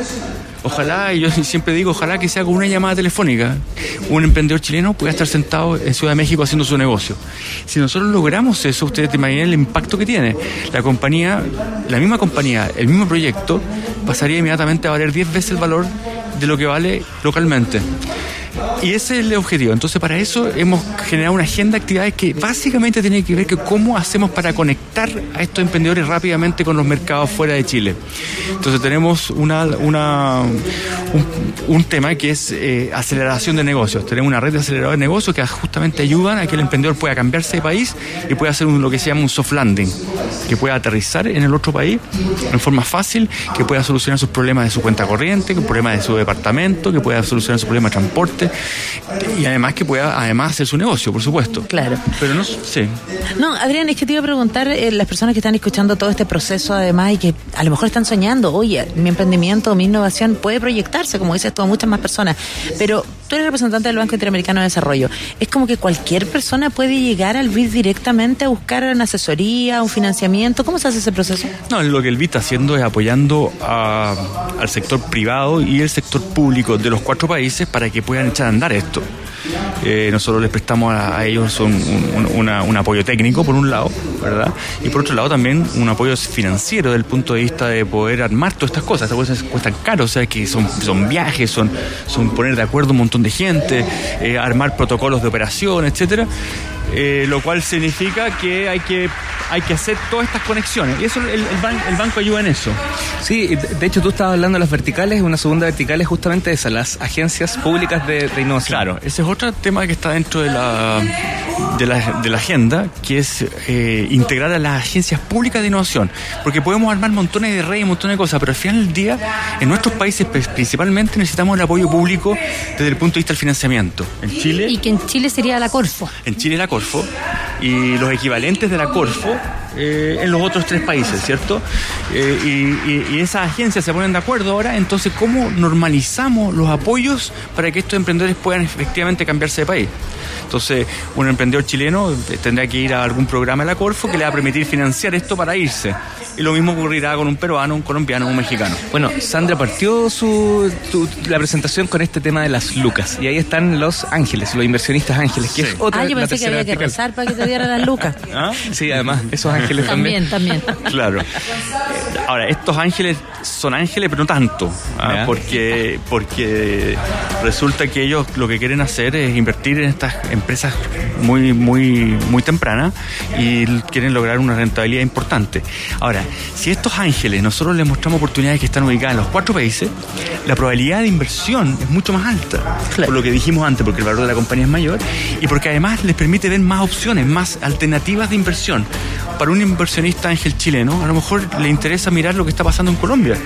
Speaker 25: Ojalá, y yo siempre digo, ojalá que sea con una llamada telefónica. Un emprendedor chileno pueda estar sentado en Ciudad de México haciendo su negocio. Si nosotros logramos eso, ustedes te imaginan el impacto que tiene. La compañía, la misma compañía, el mismo proyecto, pasaría inmediatamente a valer 10 veces el valor de lo que vale localmente. Y ese es el objetivo. Entonces, para eso hemos generado una agenda de actividades que básicamente tiene que ver con cómo hacemos para conectar a estos emprendedores rápidamente con los mercados fuera de Chile. Entonces, tenemos una, una- un, tema que es eh, aceleración de negocios. Tenemos una red de aceleradores de negocios que justamente ayudan a que el emprendedor pueda cambiarse de país y pueda hacer un- lo que se llama un soft landing, que pueda aterrizar en el otro país en forma fácil, que pueda solucionar sus problemas de su cuenta corriente, que problemas de su departamento, que pueda solucionar su problema de transporte y además que pueda además hacer su negocio, por supuesto.
Speaker 2: Claro.
Speaker 25: Pero no, sí.
Speaker 2: No, Adrián, es que te iba a preguntar, eh, las personas que están escuchando todo este proceso además y que a lo mejor están soñando, oye, mi emprendimiento, mi innovación puede proyectarse, como dices tú, a muchas más personas, pero tú eres representante del Banco Interamericano de Desarrollo. Es como que cualquier persona puede llegar al BID directamente a buscar una asesoría, un financiamiento. ¿Cómo se hace ese proceso?
Speaker 25: No, lo que el BID está haciendo es apoyando a- al sector privado y el sector público de los cuatro países para que puedan echar a andar esto. Eh, nosotros les prestamos a, a ellos un, un- una- un apoyo técnico, por un lado, ¿verdad? Y por otro lado también un apoyo financiero desde el punto de vista de poder armar todas estas cosas. Estas cosas cuestan caro, o sea, que son, son viajes, son, son poner de acuerdo un montón de gente, eh, armar protocolos de operación, etcétera. Eh, lo cual significa que hay que hay que hacer todas estas conexiones y eso el, el ban- el banco ayuda en eso
Speaker 4: Sí, de de hecho tú estabas hablando de las verticales, una segunda vertical es justamente esa, las agencias públicas de, de innovación.
Speaker 25: Claro, ese es otro tema que está dentro de la, de la, de la agenda, que es eh, integrar a las agencias públicas de innovación. Porque podemos armar montones de redes, montones de cosas, pero al final del día, en nuestros países pues, principalmente necesitamos el apoyo público desde el punto de vista del financiamiento. En Chile,
Speaker 3: Y que en Chile sería la Corfo.
Speaker 25: en Chile la Corfo y los equivalentes de la Corfo eh, en los otros tres países, ¿cierto? Eh, y, y- y esas agencias se ponen de acuerdo ahora, entonces, ¿cómo normalizamos los apoyos para que estos emprendedores puedan efectivamente cambiarse de país? Entonces, un emprendedor chileno tendrá que ir a algún programa de la Corfo que le va a permitir financiar esto para irse. Y lo mismo ocurrirá con un peruano, un colombiano, un mexicano.
Speaker 4: Bueno, Sandra partió su, tu- la presentación con este tema de las lucas. Y ahí están los ángeles, los inversionistas ángeles, que es otra
Speaker 2: ah, yo pensé que había que rezar para que te dieran las lucas. [laughs]
Speaker 25: ¿Ah?
Speaker 4: Sí, además, esos ángeles también.
Speaker 2: También, también. [laughs]
Speaker 25: Claro. Ahora, estos ángeles son ángeles, pero no tanto, ¿ah? Porque, porque resulta que ellos lo que quieren hacer es invertir en estas empresas muy, muy, muy tempranas y quieren lograr una rentabilidad importante. Ahora, si estos ángeles nosotros les mostramos oportunidades que están ubicadas en los cuatro países, la probabilidad de inversión es mucho más alta, por lo que dijimos antes, porque el valor de la compañía es mayor y porque además les permite ver más opciones, más alternativas de inversión. Para un inversionista ángel chileno, a lo mejor le interesa mirar lo que está pasando en Colombia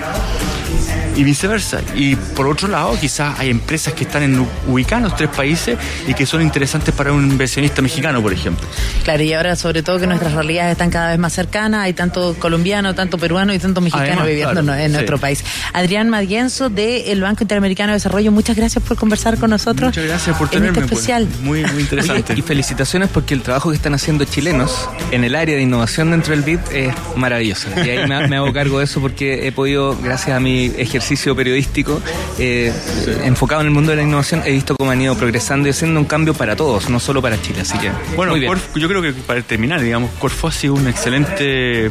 Speaker 25: y viceversa. Y por otro lado, quizás hay empresas que están en, ubicadas en los tres países y que son interesantes para un inversionista mexicano, por ejemplo.
Speaker 2: Claro, y ahora sobre todo que nuestras realidades están cada vez más cercanas, hay tanto colombiano, tanto peruano y tanto mexicano
Speaker 25: Además,
Speaker 2: viviendo
Speaker 25: claro,
Speaker 2: en
Speaker 25: sí.
Speaker 2: nuestro país. Adrián Madienzo del Banco Interamericano de Desarrollo, muchas gracias por conversar con nosotros.
Speaker 25: Muchas gracias por
Speaker 2: en
Speaker 25: tenerme.
Speaker 2: este
Speaker 25: pues.
Speaker 2: especial.
Speaker 25: Muy, muy interesante.
Speaker 4: Oye, y felicitaciones porque el trabajo que están haciendo chilenos en el área de innovación dentro del BID es maravilloso. Y ahí me, me hago cargo de eso porque he podido, gracias a mi ejercicio ejercicio periodístico eh, enfocado en el mundo de la innovación, he visto cómo han ido progresando y haciendo un cambio para todos, no solo para Chile. Así que,
Speaker 25: Bueno,
Speaker 4: muy bien.
Speaker 25: Corf- yo creo que para terminar, digamos, Corfo ha sido un excelente,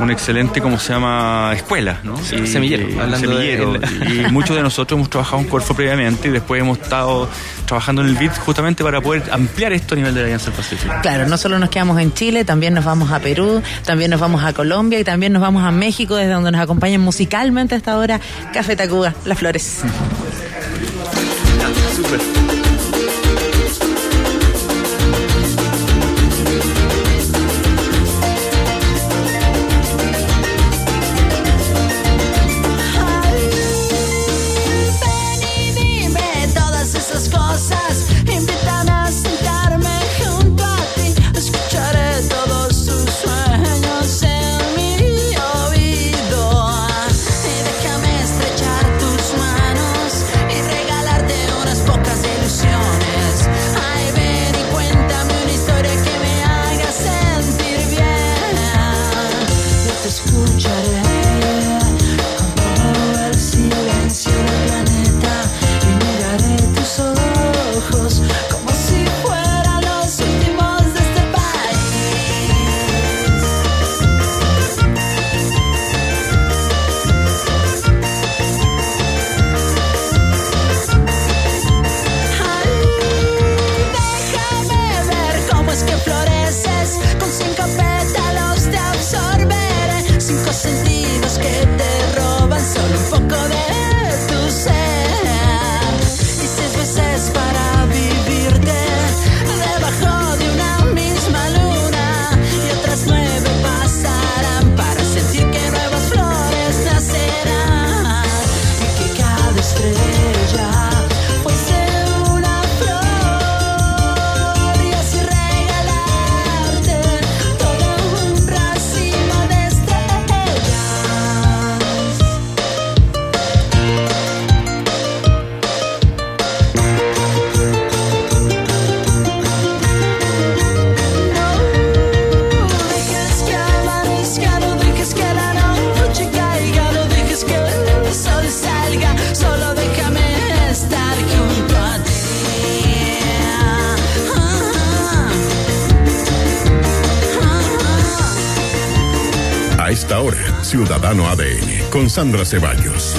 Speaker 25: un excelente, ¿cómo se llama? Escuela, ¿no?
Speaker 4: Sí, semillero, hablando de-
Speaker 25: semillero. Y muchos de nosotros hemos trabajado en Corfo previamente y después hemos estado trabajando en el BID justamente para poder ampliar esto a nivel de la Alianza del Pacífico.
Speaker 5: Claro, no solo nos quedamos en Chile, también nos vamos a Perú, también nos vamos a Colombia y también nos vamos a México, desde donde nos acompañan musicalmente hasta ahora Café Tacuba, Las Flores. [laughs]
Speaker 1: Sandra Ceballos.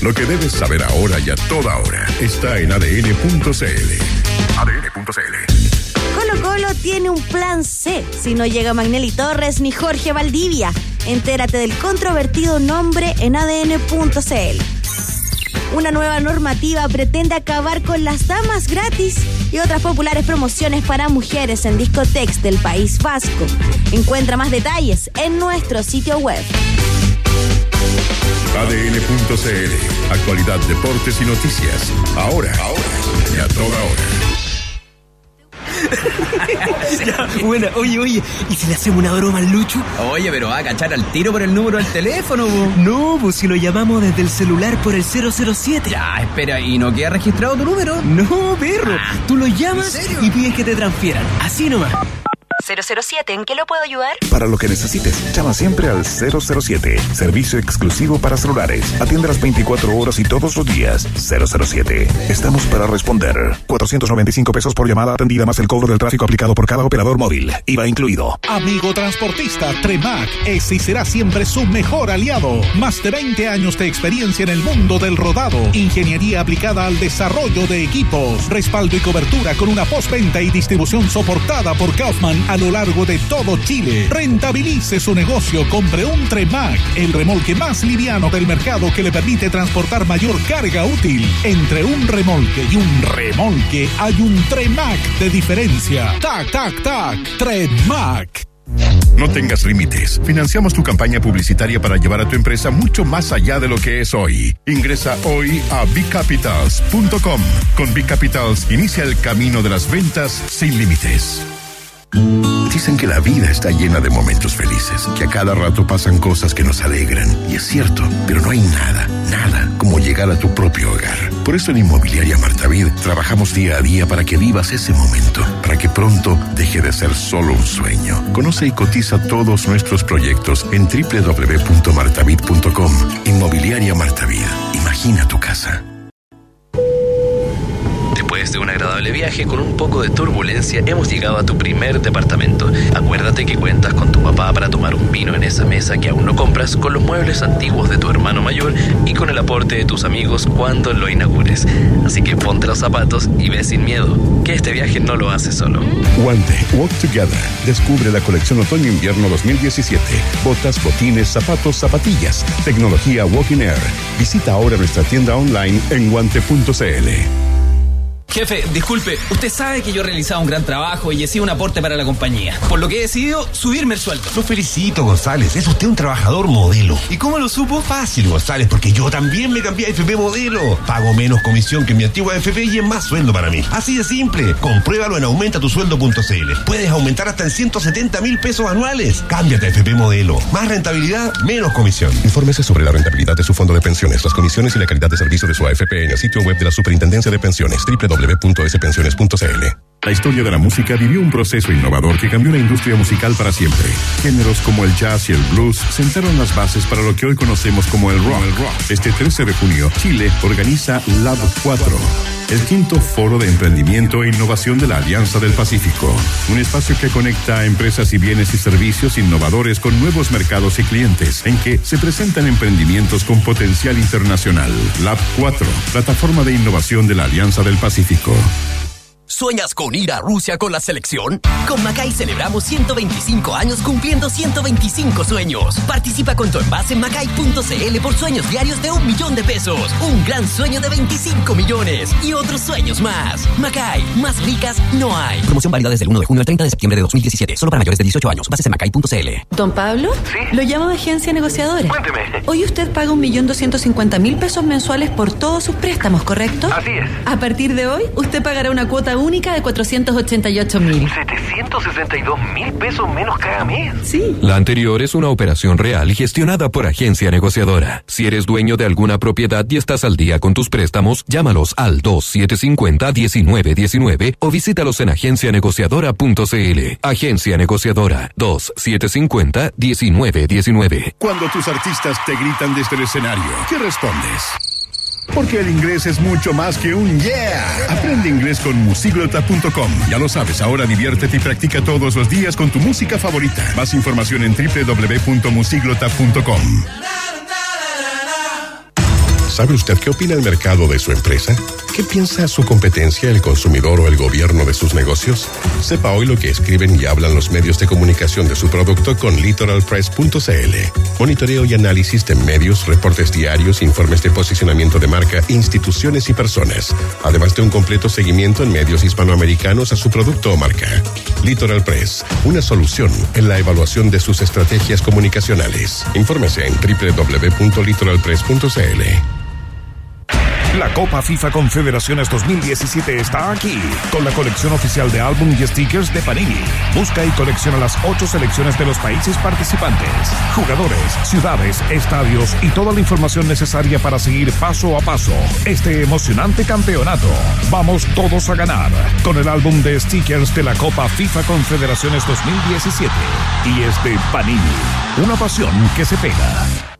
Speaker 1: Lo que debes saber ahora y a toda hora está en ADN.cl. ADN.cl.
Speaker 26: Colo Colo tiene un plan C si no llega Magnelli Torres ni Jorge Valdivia. Entérate del controvertido nombre en adn.cl. Una nueva normativa pretende acabar con las damas gratis y otras populares promociones para mujeres en discotex del País Vasco. Encuentra más detalles en nuestro sitio web.
Speaker 1: ADN.cl. Actualidad, deportes y noticias. Ahora, ahora y a toda hora. [laughs]
Speaker 21: Ya, [laughs] buena, oye, oye, ¿y si le hacemos una broma al Lucho?
Speaker 27: Oye, pero va a cachar al tiro por el número del teléfono, po.
Speaker 21: No, pues si lo llamamos desde el celular por el 007.
Speaker 27: Ya, espera, ¿y no queda registrado tu número?
Speaker 21: No, perro, tú lo llamas y pides que te transfieran. Así nomás.
Speaker 26: 007, ¿en qué lo puedo ayudar?
Speaker 28: Para lo que necesites, llama siempre al 007. Servicio exclusivo para celulares. Atiende las 24 horas y todos los días. 007. Estamos para responder. 495 pesos por llamada atendida más el cobro del tráfico aplicado por cada operador móvil. IVA incluido.
Speaker 24: Amigo transportista, Tremac es y será siempre su mejor aliado. Más de 20 años de experiencia en el mundo del rodado. Ingeniería aplicada al desarrollo de equipos. Respaldo y cobertura con una postventa y distribución soportada por Kaufman a lo largo de todo Chile. Rentabilice su negocio, compre un Tremac, el remolque más liviano del mercado que le permite transportar mayor carga útil. Entre un remolque y un remolque hay un Tremac de diferencia. Tac, tac, tac. Tremac.
Speaker 1: No tengas límites. Financiamos tu campaña publicitaria para llevar a tu empresa mucho más allá de lo que es hoy. Ingresa hoy a bigcapitals.com. Con Big Capitals inicia el camino de las ventas sin límites. Dicen que la vida está llena de momentos felices, que a cada rato pasan cosas que nos alegran. Y es cierto, pero no hay nada, nada como llegar a tu propio hogar. Por eso en Inmobiliaria Martavid trabajamos día a día para que vivas ese momento, para que pronto deje de ser solo un sueño. Conoce y cotiza todos nuestros proyectos en www.martavid.com. Inmobiliaria Martavid. Imagina tu casa.
Speaker 25: Después de un agradable viaje con un poco de turbulencia, hemos llegado a tu primer departamento. Acuérdate que cuentas con tu papá para tomar un vino en esa mesa que aún no compras, con los muebles antiguos de tu hermano mayor y con el aporte de tus amigos cuando lo inaugures. Así que ponte los zapatos y ve sin miedo, que este viaje no lo haces solo.
Speaker 1: Guante, Walk Together. Descubre la colección Otoño-Invierno 2017. Botas, botines, zapatos, zapatillas. Tecnología Walking Air. Visita ahora nuestra tienda online en guante.cl.
Speaker 29: Jefe, disculpe, usted sabe que yo he realizado un gran trabajo y he sido un aporte para la compañía. Por lo que he decidido subirme el sueldo.
Speaker 17: Lo felicito, González. Es usted un trabajador modelo. ¿Y cómo lo supo? Fácil, González, porque yo también me cambié a FP Modelo. Pago menos comisión que mi antigua FP y es más sueldo para mí. Así de simple. Compruébalo en aumentatusueldo.cl. Puedes aumentar hasta en 170 mil pesos anuales. Cámbiate a FP Modelo. Más rentabilidad, menos comisión.
Speaker 1: Infórmese sobre la rentabilidad de su fondo de pensiones, las comisiones y la calidad de servicio de su AFP en el sitio web de la Superintendencia de Pensiones, www.spensiones.cl. La historia de la música vivió un proceso innovador que cambió la industria musical para siempre. Géneros como el jazz y el blues sentaron las bases para lo que hoy conocemos como el rock. Este 13 de junio, Chile organiza Lab 4 el quinto foro de emprendimiento e innovación de la Alianza del Pacífico. Un espacio que conecta a empresas y bienes y servicios innovadores con nuevos mercados y clientes, en que se presentan emprendimientos con potencial internacional. Lab 4, plataforma de innovación de la Alianza del Pacífico.
Speaker 21: ¿Sueñas con ir a Rusia con la selección? Con Macay celebramos 125 años cumpliendo 125 sueños. Participa con tu envase en macay.cl por sueños diarios de un millón de pesos. Un gran sueño de 25 millones y otros sueños más. Macay, más ricas no hay.
Speaker 30: Promoción válida desde el 1 de junio al 30 de septiembre de 2017. Solo para mayores de 18 años. Bases en macay.cl.
Speaker 12: Don Pablo,
Speaker 31: ¿Sí?
Speaker 12: lo llamo de agencia negociadora.
Speaker 31: Cuénteme.
Speaker 12: Hoy usted paga un millón doscientos cincuenta mil pesos mensuales por todos sus préstamos, ¿correcto?
Speaker 31: Así es.
Speaker 12: A partir de hoy, usted pagará una cuota única de 488 mil.
Speaker 31: 762 mil pesos menos cada mes.
Speaker 12: Sí.
Speaker 32: La anterior es una operación real gestionada por agencia negociadora. Si eres dueño de alguna propiedad y estás al día con tus préstamos, llámalos al 2750-1919 o visítalos en agencianegociadora.cl. Agencia Negociadora 2750-1919.
Speaker 1: Cuando tus artistas te gritan desde el escenario, ¿qué respondes? Porque el inglés es mucho más que un yeah. Aprende inglés con musiglota.com. Ya lo sabes, ahora diviértete y practica todos los días con tu música favorita. Más información en www.musiglota.com. ¿Sabe usted qué opina el mercado de su empresa? ¿Qué piensa su competencia, el consumidor o el gobierno de sus negocios? Sepa hoy lo que escriben y hablan los medios de comunicación de su producto con litoralpress.cl. Monitoreo y análisis de medios, reportes diarios, informes de posicionamiento de marca, instituciones y personas. Además de un completo seguimiento en medios hispanoamericanos a su producto o marca. Litoral Press, una solución en la evaluación de sus estrategias comunicacionales. Infórmese en www.litoralpress.cl.
Speaker 33: La Copa FIFA Confederaciones 2017 está aquí, con la colección oficial de álbum y stickers de Panini. Busca y colecciona las ocho selecciones de los países participantes, jugadores, ciudades, estadios y toda la información necesaria para seguir paso a paso este emocionante campeonato. Vamos todos a ganar con el álbum de stickers de la Copa FIFA Confederaciones 2017. Y es de Panini, una pasión que se pega.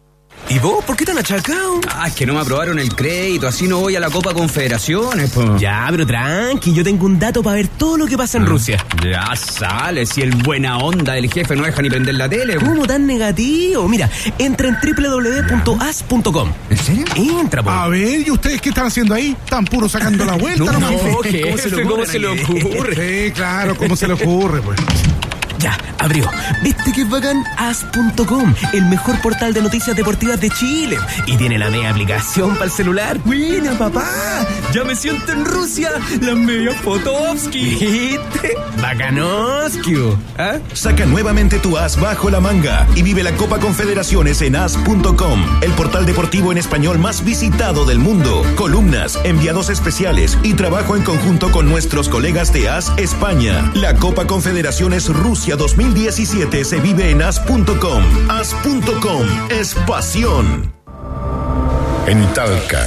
Speaker 29: ¿Y vos? ¿Por qué tan achacado? Ah, es que no me aprobaron el crédito, así no voy a la Copa Confederaciones, po.
Speaker 34: Ya, pero tranqui, yo tengo un dato para ver todo lo que pasa en Rusia.
Speaker 29: Ya sale, si el buena onda del jefe no deja ni prender la tele. po.
Speaker 34: ¿Cómo tan negativo? Mira, entra en www.as.com.
Speaker 29: ¿En serio?
Speaker 34: Entra, po.
Speaker 14: A ver, ¿y ustedes qué están haciendo ahí? Tan puro sacando la vuelta, [laughs]
Speaker 29: No,
Speaker 14: nomás.
Speaker 29: no, [laughs] jefe, ¿cómo se le [laughs] ocurre?
Speaker 14: Sí, claro, ¿cómo se le ocurre, pues?
Speaker 21: Ya, abrió. ¿Viste qué bacán? As.com, el mejor portal de noticias deportivas de Chile. Y tiene la media aplicación para el celular. ¡Buena, papá! Ya me siento en Rusia. La media Fotovsky. ¿Viste? Bacanoskio. ¿Ah?
Speaker 35: Saca nuevamente tu as bajo la manga y vive la Copa Confederaciones en as.com, el portal deportivo en español más visitado del mundo. Columnas, enviados especiales y trabajo en conjunto con nuestros colegas de AS España. La Copa Confederaciones Rusia 2017 se vive en as.com. As.com es pasión.
Speaker 1: En Talca,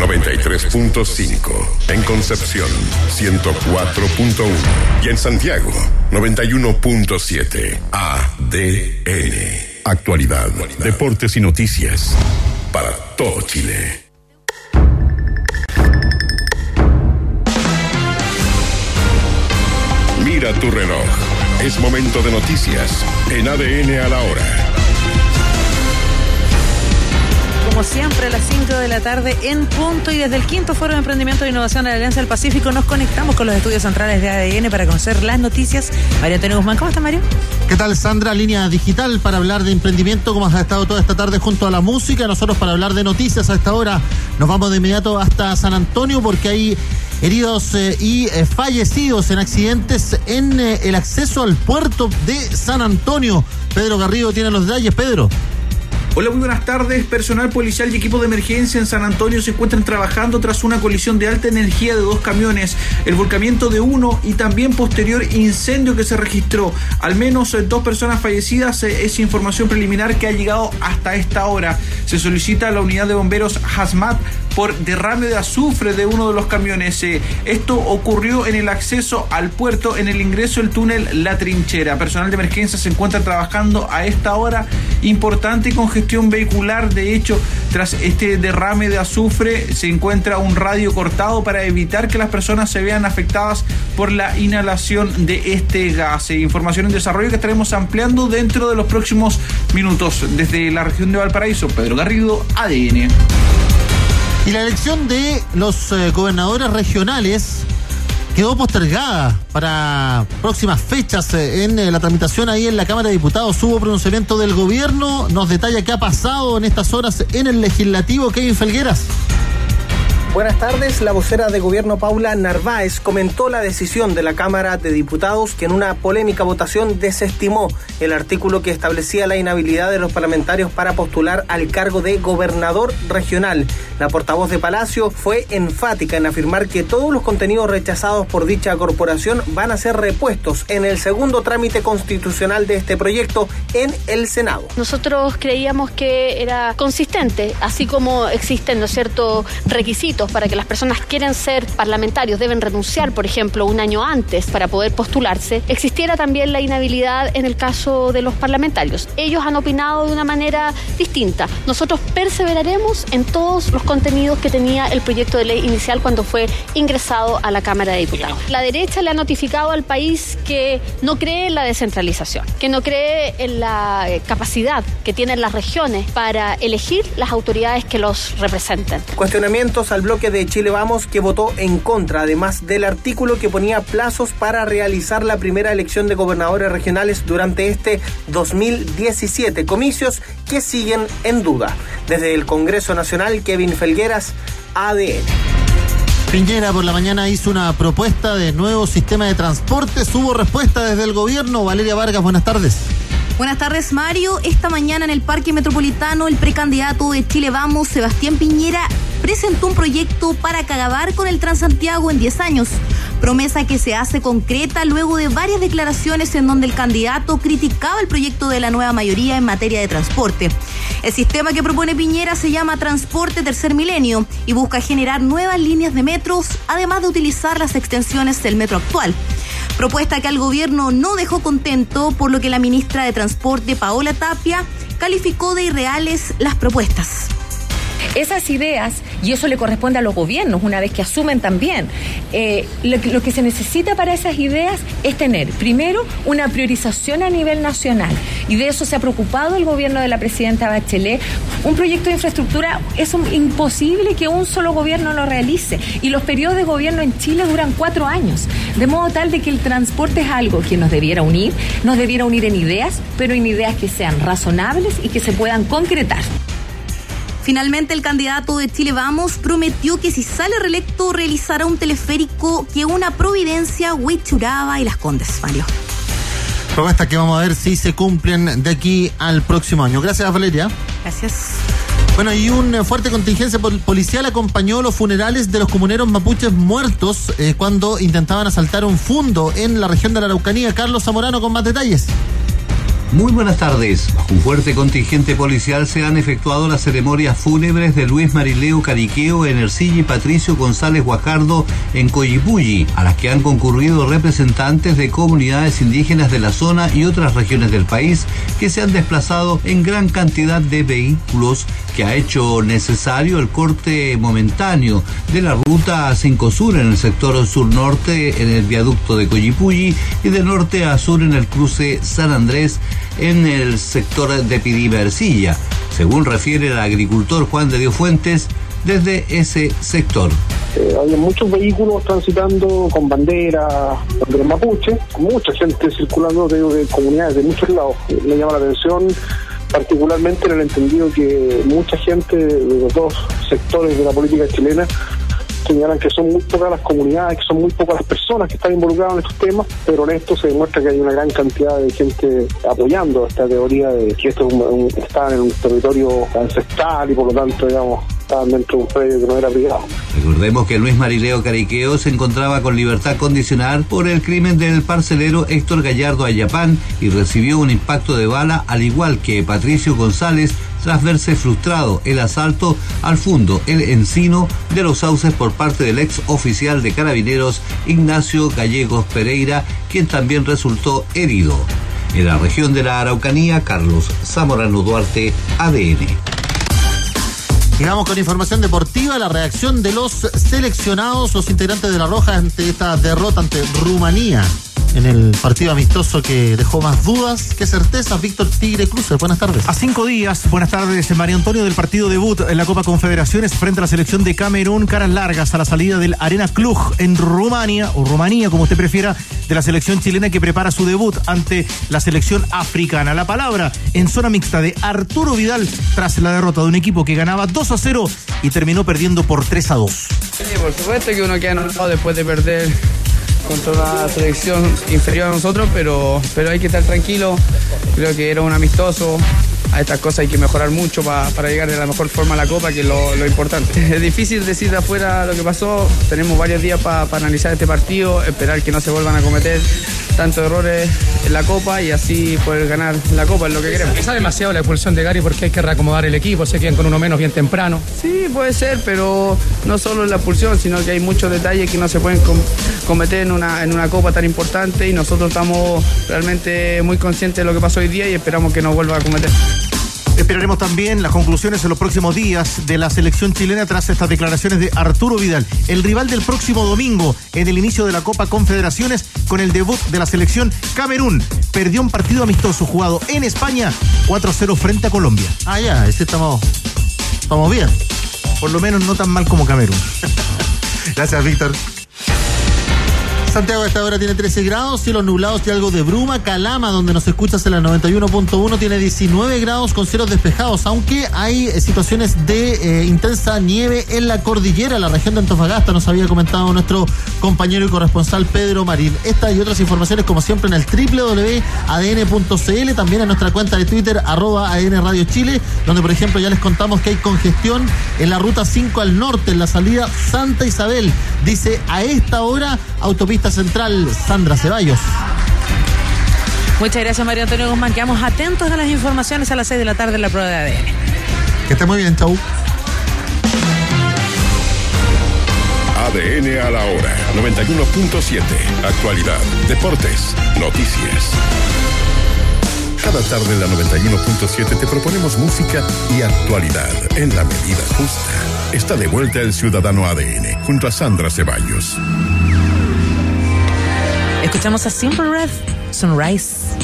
Speaker 1: 93.5. En Concepción, 104.1. Y en Santiago, 91.7. ADN. Actualidad, deportes y noticias. Para todo Chile. Mira tu reloj. Es momento de noticias. En ADN a la hora.
Speaker 2: Como siempre, a las 5 de la tarde en punto y desde el quinto Foro de Emprendimiento e Innovación de la Alianza del Pacífico nos conectamos con los estudios centrales de ADN para conocer las noticias. Mario Antonio Guzmán, ¿cómo está Mario?
Speaker 36: ¿Qué tal, Sandra? Línea digital para hablar de emprendimiento, como has estado toda esta tarde junto a la música. Nosotros para hablar de noticias a esta hora nos vamos de inmediato hasta San Antonio porque hay heridos eh, y eh, fallecidos en accidentes en eh, el acceso al puerto de San Antonio. Pedro Garrido tiene los detalles. Pedro.
Speaker 37: Hola, muy buenas tardes. Personal policial y equipo de emergencia en San Antonio se encuentran trabajando tras una colisión de alta energía de dos camiones, el volcamiento de uno y también posterior incendio que se registró. Al menos eh, dos personas fallecidas eh, es información preliminar que ha llegado hasta esta hora. Se solicita a la unidad de bomberos Hazmat por derrame de azufre de uno de los camiones. Eh, Esto ocurrió en el acceso al puerto, en el ingreso del túnel La Trinchera. Personal de emergencia se encuentra trabajando a esta hora. Importante congestión vehicular. De hecho, tras este derrame de azufre se encuentra un radio cortado para evitar que las personas se vean afectadas por la inhalación de este gas. Eh, Información en desarrollo que estaremos ampliando dentro de los próximos minutos. Desde la región de Valparaíso, Pedro Garrido, ADN.
Speaker 36: Y la elección de los eh, gobernadores regionales quedó postergada para próximas fechas eh, en eh, la tramitación ahí en la Cámara de Diputados. Hubo pronunciamiento del gobierno. Nos detalla qué ha pasado en estas horas en el legislativo. Kevin Felgueras.
Speaker 38: Buenas tardes. La vocera de gobierno Paula Narváez comentó la decisión de la Cámara de Diputados que en una polémica votación desestimó el artículo que establecía la inhabilidad de los parlamentarios para postular al cargo de gobernador regional. La portavoz de Palacio fue enfática en afirmar que todos los contenidos rechazados por dicha corporación van a ser repuestos en el segundo trámite constitucional de este proyecto en el Senado.
Speaker 16: Nosotros creíamos que era consistente, así como existen, ¿no requisitos para que las personas quieran ser parlamentarios, deben renunciar, por ejemplo, un año antes para poder postularse, existiera también la inhabilidad en el caso de los parlamentarios. Ellos han opinado de una manera distinta. Nosotros perseveraremos en todos los contenidos que tenía el proyecto de ley inicial cuando fue ingresado a la Cámara de Diputados. La derecha le ha notificado al país que no cree en la descentralización, que no cree en la eh, capacidad que tienen las regiones para elegir las autoridades que los representen.
Speaker 38: Cuestionamientos al bloque de Chile Vamos que votó en contra, además del artículo que ponía plazos para realizar la primera elección de gobernadores regionales durante este 2017. Comicios que siguen en duda. Desde el Congreso Nacional, Kevin Felgueras, ADN.
Speaker 36: Piñera por la mañana hizo una propuesta de nuevo sistema de transporte. Hubo respuesta desde el gobierno. Valeria Vargas, buenas tardes.
Speaker 26: Buenas tardes, Mario. Esta mañana en el Parque Metropolitano, el precandidato de Chile Vamos, Sebastián Piñera, presentó un proyecto para acabar con el Transantiago en 10 años. Promesa que se hace concreta luego de varias declaraciones en donde el candidato criticaba el proyecto de la nueva mayoría en materia de transporte. El sistema que propone Piñera se llama Transporte Tercer Milenio y busca generar nuevas líneas de metros, además de utilizar las extensiones del metro actual. Propuesta que al gobierno no dejó contento, por lo que la ministra de Transporte, Paola Tapia, calificó de irreales las propuestas.
Speaker 39: Esas ideas, y eso le corresponde a los gobiernos una vez que asumen también, eh, lo, que se necesita para esas ideas es tener, primero, una priorización a nivel nacional. Y de eso se ha preocupado el gobierno de la presidenta Bachelet. Un proyecto de infraestructura es imposible que un solo gobierno lo realice. Y los periodos de gobierno en Chile duran cuatro años. De modo tal de que el transporte es algo que nos debiera unir, nos debiera unir en ideas, pero en ideas que sean razonables y que se puedan concretar.
Speaker 26: Finalmente, el candidato de Chile Vamos prometió que si sale reelecto realizará un teleférico que una Providencia, Huichuraba y Las Condes, Mario.
Speaker 36: Propuestas que vamos a ver si se cumplen de aquí al próximo año. Gracias, Valeria.
Speaker 26: Gracias.
Speaker 36: Bueno, y una fuerte contingencia pol- policial acompañó los funerales de los comuneros mapuches muertos eh, cuando intentaban asaltar un fundo en la región de la Araucanía. Carlos Zamorano con más detalles.
Speaker 40: Muy buenas tardes. Bajo un fuerte contingente policial se han efectuado las ceremonias fúnebres de Luis Marileo Cariqueo en Ercilla y Patricio González Guajardo en Coyipulli, a las que han concurrido representantes de comunidades indígenas de la zona y otras regiones del país que se han desplazado en gran cantidad de vehículos que ha hecho necesario el corte momentáneo de la ruta 5 Sur en el sector sur-norte en el viaducto de Coyipulli y de norte a sur en el cruce San Andrés en el sector de Pidiba Ercilla, según refiere el agricultor Juan de Dios Fuentes desde ese sector.
Speaker 41: Eh, había muchos vehículos transitando con banderas, banderas mapuche, mucha gente circulando de, de comunidades de muchos lados. Me llama la atención particularmente en el entendido que mucha gente de los dos sectores de la política chilena señalan que son muy pocas las comunidades, que son muy pocas las personas que están involucradas en estos temas, pero en esto se demuestra que hay una gran cantidad de gente apoyando esta teoría de que esto es está en un territorio ancestral y por lo tanto, digamos, estaban dentro de un predio que no era privado.
Speaker 40: Recordemos que Luis Marileo Cariqueo se encontraba con libertad condicional por el crimen del parcelero Héctor Gallardo Ayapán y recibió un impacto de bala al igual que Patricio González tras verse frustrado el asalto al fondo El Encino de los Sauces por parte del ex oficial de carabineros Ignacio Gallegos Pereira, quien también resultó herido. En la región de la Araucanía, Carlos Zamorano Duarte, ADN.
Speaker 36: Llegamos con información deportiva, la reacción de los seleccionados, los integrantes de la Roja ante esta derrota ante Rumanía en el partido amistoso que dejó más dudas que certezas. Víctor Tigre Cruces, buenas tardes.
Speaker 42: A cinco días, buenas tardes, María Antonio, del partido debut en la Copa Confederaciones frente a la selección de Camerún, caras largas a la salida del Arena Cluj en Rumania, o Rumanía, como usted prefiera, de la selección chilena que prepara su debut ante la selección africana. La palabra en zona mixta de Arturo Vidal tras la derrota de un equipo que ganaba 2 a 0 y terminó perdiendo por 3 a 2.
Speaker 43: Sí, por supuesto que uno queda enojado después de perder contra una selección inferior a nosotros, pero, pero hay que estar tranquilo. Creo que era un amistoso. A estas cosas hay que mejorar mucho pa- para llegar de la mejor forma a la Copa, que es lo, lo importante. [laughs] Es difícil decir de afuera lo que pasó. Tenemos varios días para analizar este partido, esperar que no se vuelvan a cometer tantos errores en la Copa y así poder ganar la Copa, es lo que queremos.
Speaker 44: Quizá demasiado la expulsión de Gary porque hay que reacomodar el equipo, se quedan con uno menos bien temprano.
Speaker 43: Sí, puede ser, pero no solo en la expulsión, sino que hay muchos detalles que no se pueden com- cometer en una, en una copa tan importante y nosotros estamos realmente muy conscientes de lo que pasó hoy día y esperamos que no vuelva a cometer.
Speaker 42: Esperaremos también las conclusiones en los próximos días de la selección chilena tras estas declaraciones de Arturo Vidal, el rival del próximo domingo en el inicio de la Copa Confederaciones con el debut de la selección Camerún. Perdió un partido amistoso jugado en España 4-0 frente a Colombia.
Speaker 36: Ah, ya, ese estamos, estamos bien.
Speaker 42: Por lo menos no tan mal como Camerún. [laughs]
Speaker 36: Gracias, Víctor. Santiago a esta hora tiene 13 grados, cielos nublados y algo de bruma. Calama, donde nos escuchas en la 91.1, tiene 19 grados con cielos despejados, aunque hay eh, situaciones de eh, intensa nieve en la cordillera, la región de Antofagasta, nos había comentado nuestro compañero y corresponsal Pedro Marín. Esta y otras informaciones, como siempre, en el www.adn.cl, también en nuestra cuenta de Twitter, arroba ADN Radio Chile, donde, por ejemplo, ya les contamos que hay congestión en la ruta 5 al norte, en la salida Santa Isabel. Dice, a esta hora, autopista central Sandra Ceballos.
Speaker 2: Muchas gracias, María Antonio Guzmán. Quedamos atentos a las informaciones a las 6 de la tarde en la prueba de ADN.
Speaker 36: Que esté muy bien, chau.
Speaker 1: ADN a la hora. 91.7. Actualidad. Deportes. Noticias. Cada tarde en la 91.7 te proponemos música y actualidad en la medida justa. Está de vuelta el Ciudadano ADN junto a Sandra Ceballos.
Speaker 2: Escuchamos a Simple Red, Sunrise.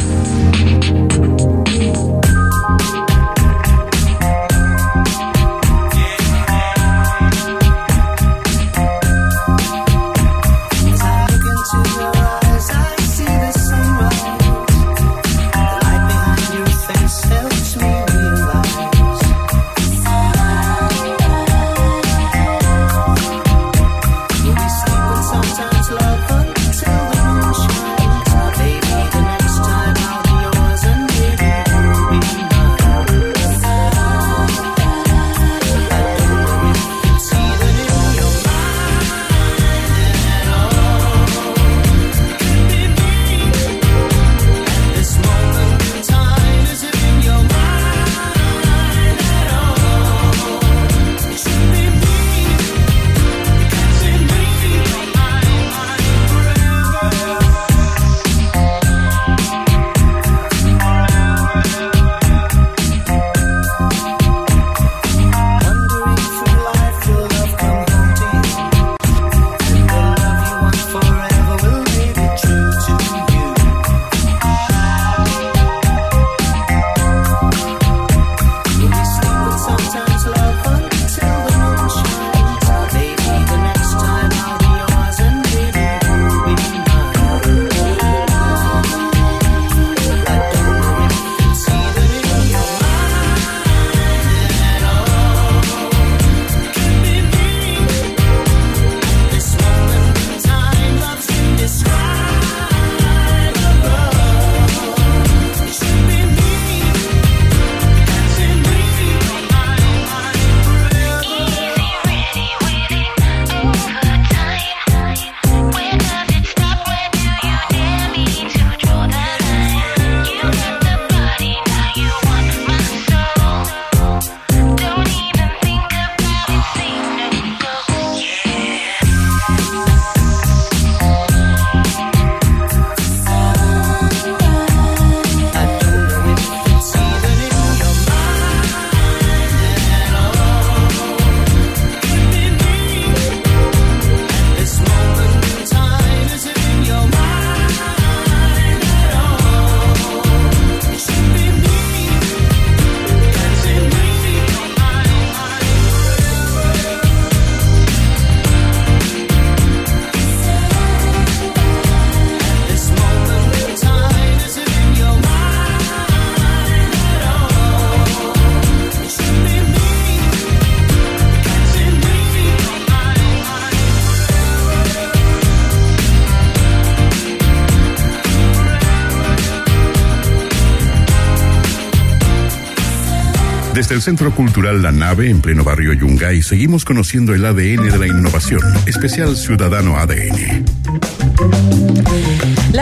Speaker 1: Desde el Centro Cultural La Nave, en pleno barrio Yungay, seguimos conociendo el ADN de la innovación, especial Ciudadano ADN.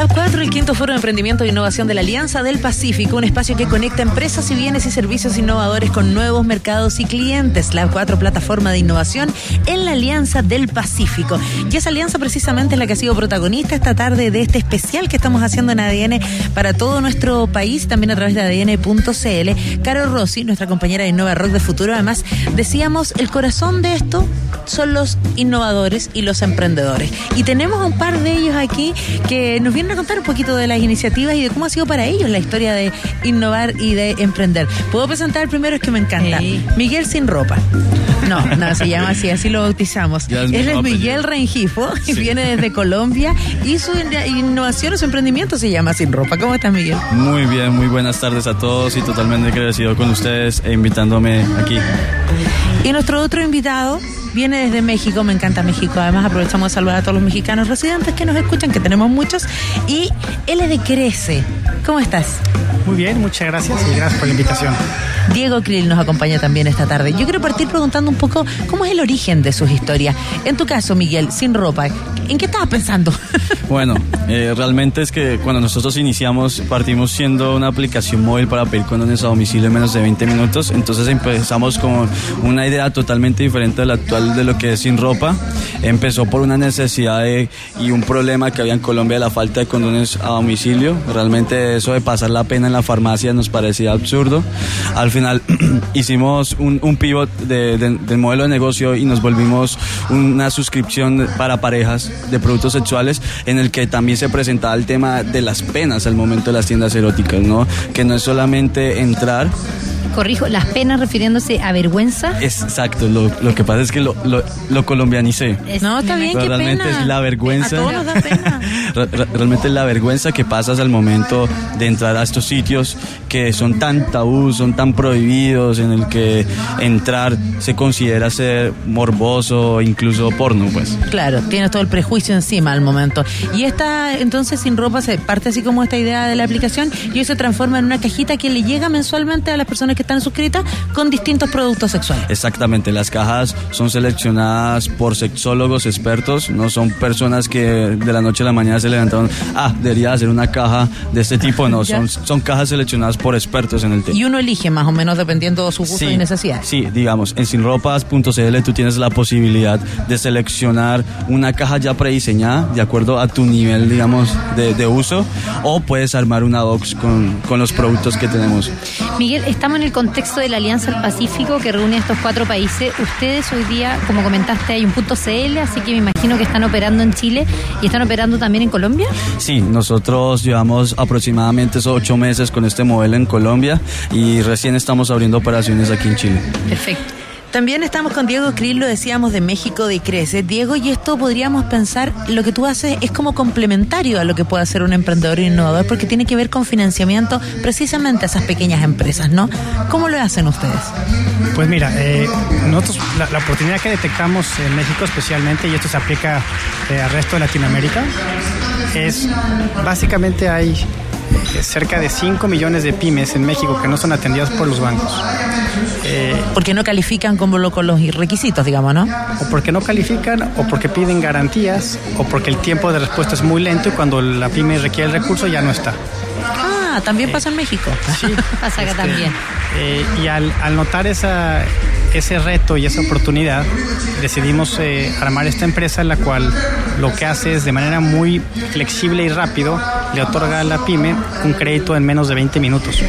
Speaker 2: Lab 4, el quinto foro de emprendimiento e innovación de la Alianza del Pacífico, un espacio que conecta empresas y bienes y servicios innovadores con nuevos mercados y clientes. Lab 4, plataforma de innovación en la Alianza del Pacífico. Y esa alianza precisamente es la que ha sido protagonista esta tarde de este especial que estamos haciendo en ADN para todo nuestro país, también a través de ADN.cl. Caro Rossi, nuestra compañera de Innova Rock de Futuro, además decíamos, el corazón de esto son los innovadores y los emprendedores. Y tenemos a un par de ellos aquí que nos vienen a contar un poquito de las iniciativas y de cómo ha sido para ellos la historia de innovar y de emprender. ¿Puedo presentar primero? Es que me encanta. Miguel Sin Ropa. No, no, se llama así, así lo bautizamos. Él es. Miguel Rengifo [laughs] y viene desde Colombia y su in- innovación o su emprendimiento se llama Sin Ropa. ¿Cómo estás, Miguel?
Speaker 45: Muy bien, muy buenas tardes a todos y totalmente agradecido con ustedes e invitándome aquí.
Speaker 2: Y nuestro otro invitado viene desde México, me encanta México. Además, aprovechamos de saludar a todos los mexicanos residentes que nos escuchan, que tenemos muchos. Y él es de Crece. ¿Cómo estás?
Speaker 46: Muy bien, muchas gracias y gracias por la invitación.
Speaker 2: Diego Krill nos acompaña también esta tarde. Yo quiero partir preguntando un poco cómo es el origen de sus historias. En tu caso, Miguel, sin ropa, ¿en qué estabas pensando? [laughs]
Speaker 45: Bueno, eh, realmente es que cuando nosotros iniciamos partimos siendo una aplicación móvil para pedir condones a domicilio en menos de 20 minutos, entonces empezamos con una idea totalmente diferente a la actual de lo que es sin ropa. Empezó por una necesidad y un problema que había en Colombia la falta de condones a domicilio. Realmente eso de pasar la pena en la farmacia nos parecía absurdo. Al final [clears throat] hicimos un, pivot de- del modelo de negocio y nos volvimos una suscripción para parejas de productos sexuales en el que también se presentaba el tema de las penas al momento de las tiendas eróticas, ¿no? Que no es solamente entrar,
Speaker 47: Corrijo, las penas refiriéndose a vergüenza.
Speaker 45: Exacto, lo, lo que pasa es que lo, lo, lo colombianicé.
Speaker 2: No, está bien, qué
Speaker 45: realmente
Speaker 2: pena.
Speaker 45: es la vergüenza.
Speaker 2: A todos nos da pena. [laughs]
Speaker 45: Re- re- Realmente es la vergüenza que pasas al momento de entrar a estos sitios que son tan tabú, son tan prohibidos, en el que entrar se considera ser morboso, incluso porno, pues.
Speaker 2: Claro, tienes todo el prejuicio encima al momento. Y esta, entonces, sin ropa, se parte así como esta idea de la aplicación y hoy se transforma en una cajita que le llega mensualmente a las personas que están suscritas con distintos productos sexuales.
Speaker 45: Exactamente, las cajas son seleccionadas por sexólogos expertos, no son personas que de la noche a la mañana se levantaron, ah, debería hacer una caja de este tipo, no, [laughs] son, son cajas seleccionadas por expertos en el tema.
Speaker 2: Y uno elige más o menos dependiendo de su gusto y necesidad.
Speaker 45: Sí, digamos, en sinropas.cl tú tienes la posibilidad de seleccionar una caja ya prediseñada de acuerdo a tu nivel, digamos, de, de uso, o puedes armar una box con, con los productos que tenemos.
Speaker 47: Miguel, estamos en el contexto de la Alianza del Pacífico que reúne a estos cuatro países. Ustedes hoy día, como comentaste, hay un punto CL, así que me imagino que están operando en Chile y están operando también en Colombia.
Speaker 45: Sí, nosotros llevamos aproximadamente esos ocho meses con este modelo en Colombia y recién estamos abriendo operaciones aquí en Chile.
Speaker 47: Perfecto.
Speaker 2: También estamos con Diego Krill, lo decíamos de México de Crece. Diego, y esto podríamos pensar, lo que tú haces es como complementario a lo que puede hacer un emprendedor innovador, porque tiene que ver con financiamiento precisamente a esas pequeñas empresas, ¿no? ¿Cómo lo hacen ustedes?
Speaker 46: Pues mira, eh, nosotros la, oportunidad que detectamos en México especialmente, y esto se aplica eh, al resto de Latinoamérica, es básicamente hay eh, cerca de 5 millones de pymes en México que no son atendidas por los bancos. Eh,
Speaker 2: Porque no califican como lo, con los requisitos, digamos, ¿no?
Speaker 46: o porque no califican, o porque piden garantías, o porque el tiempo de respuesta es muy lento y cuando la pyme requiere el recurso ya no está.
Speaker 2: Ah, también pasa en México. [laughs]
Speaker 47: Pasa acá
Speaker 46: Este,
Speaker 47: también.
Speaker 46: Eh, y al, al notar esa, ese reto y esa oportunidad, decidimos eh, armar esta empresa en la cual lo que hace es de manera muy flexible y rápido, le otorga a la pyme un crédito en menos de 20 minutos.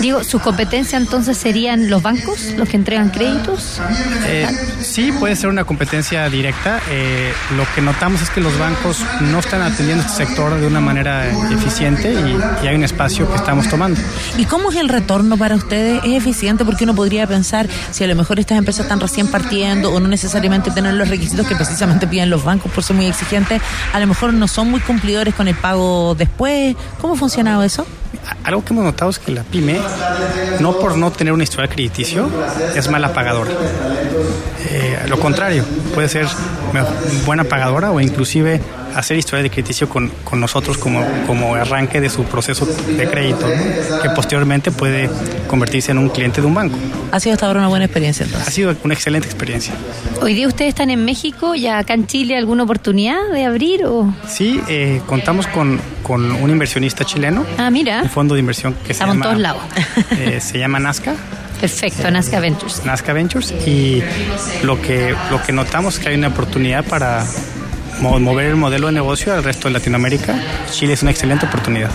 Speaker 47: Diego, ¿su competencia entonces serían los bancos, los que entregan créditos?
Speaker 46: Eh, sí, puede ser una competencia directa. Eh, lo que notamos es que los bancos no están atendiendo este sector de una manera eficiente y, y hay un espacio que estamos tomando.
Speaker 2: ¿Y cómo es el retorno para ustedes? ¿Es eficiente? Porque uno podría pensar si a lo mejor estas empresas están recién partiendo o no necesariamente tienen los requisitos que precisamente piden los bancos por ser muy exigentes, a lo mejor no son muy cumplidores con el pago después. ¿Cómo ha funcionado eso?
Speaker 46: Algo que hemos notado es que la pyme, no por no tener un historial crediticio, es mala pagadora. Eh, lo contrario, puede ser buena pagadora o inclusive hacer historial de crediticio con, con nosotros como, como arranque de su proceso de crédito, ¿no? que posteriormente puede convertirse en un cliente de un banco.
Speaker 2: Ha sido hasta ahora una buena experiencia entonces.
Speaker 46: Ha sido una excelente experiencia.
Speaker 47: Hoy día ustedes están en México y acá en Chile alguna oportunidad de abrir o
Speaker 46: Sí, eh, contamos con, con un inversionista chileno,
Speaker 47: Ah, mira,
Speaker 46: un fondo de inversión que se
Speaker 47: estamos en
Speaker 46: llama,
Speaker 47: todos lados. [laughs]
Speaker 46: eh, se llama Nazca.
Speaker 47: Perfecto, Nazca Ventures.
Speaker 46: Nazca Ventures y lo que, lo que notamos es que hay una oportunidad para mover el modelo de negocio al resto de Latinoamérica. Chile es una excelente oportunidad.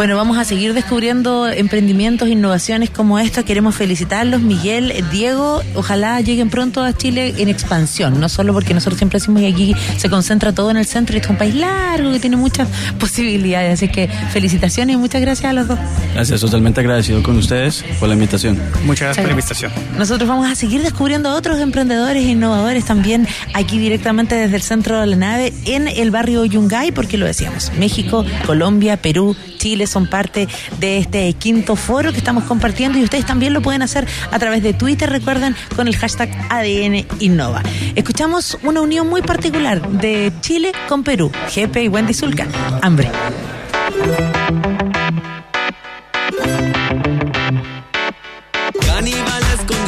Speaker 2: Bueno, vamos a seguir descubriendo emprendimientos, innovaciones como esta. Queremos felicitarlos, Miguel, Diego. Ojalá lleguen pronto a Chile en expansión, no solo porque nosotros siempre decimos que aquí se concentra todo en el centro y este es un país largo que tiene muchas [laughs] posibilidades. Así que felicitaciones y muchas gracias a los dos.
Speaker 45: Gracias, totalmente agradecido con ustedes por la invitación.
Speaker 46: Muchas gracias por la invitación.
Speaker 2: Nosotros vamos a seguir descubriendo a otros emprendedores e innovadores también aquí directamente desde el centro de la nave en el barrio Yungay, porque lo decíamos, México, Colombia, Perú, Chile son parte de este quinto foro que estamos compartiendo y ustedes también lo pueden hacer a través de Twitter, recuerden, con el hashtag ADN Innova. Escuchamos una unión muy particular de Chile con Perú, Jepe y Wendy Zulca, Hambre.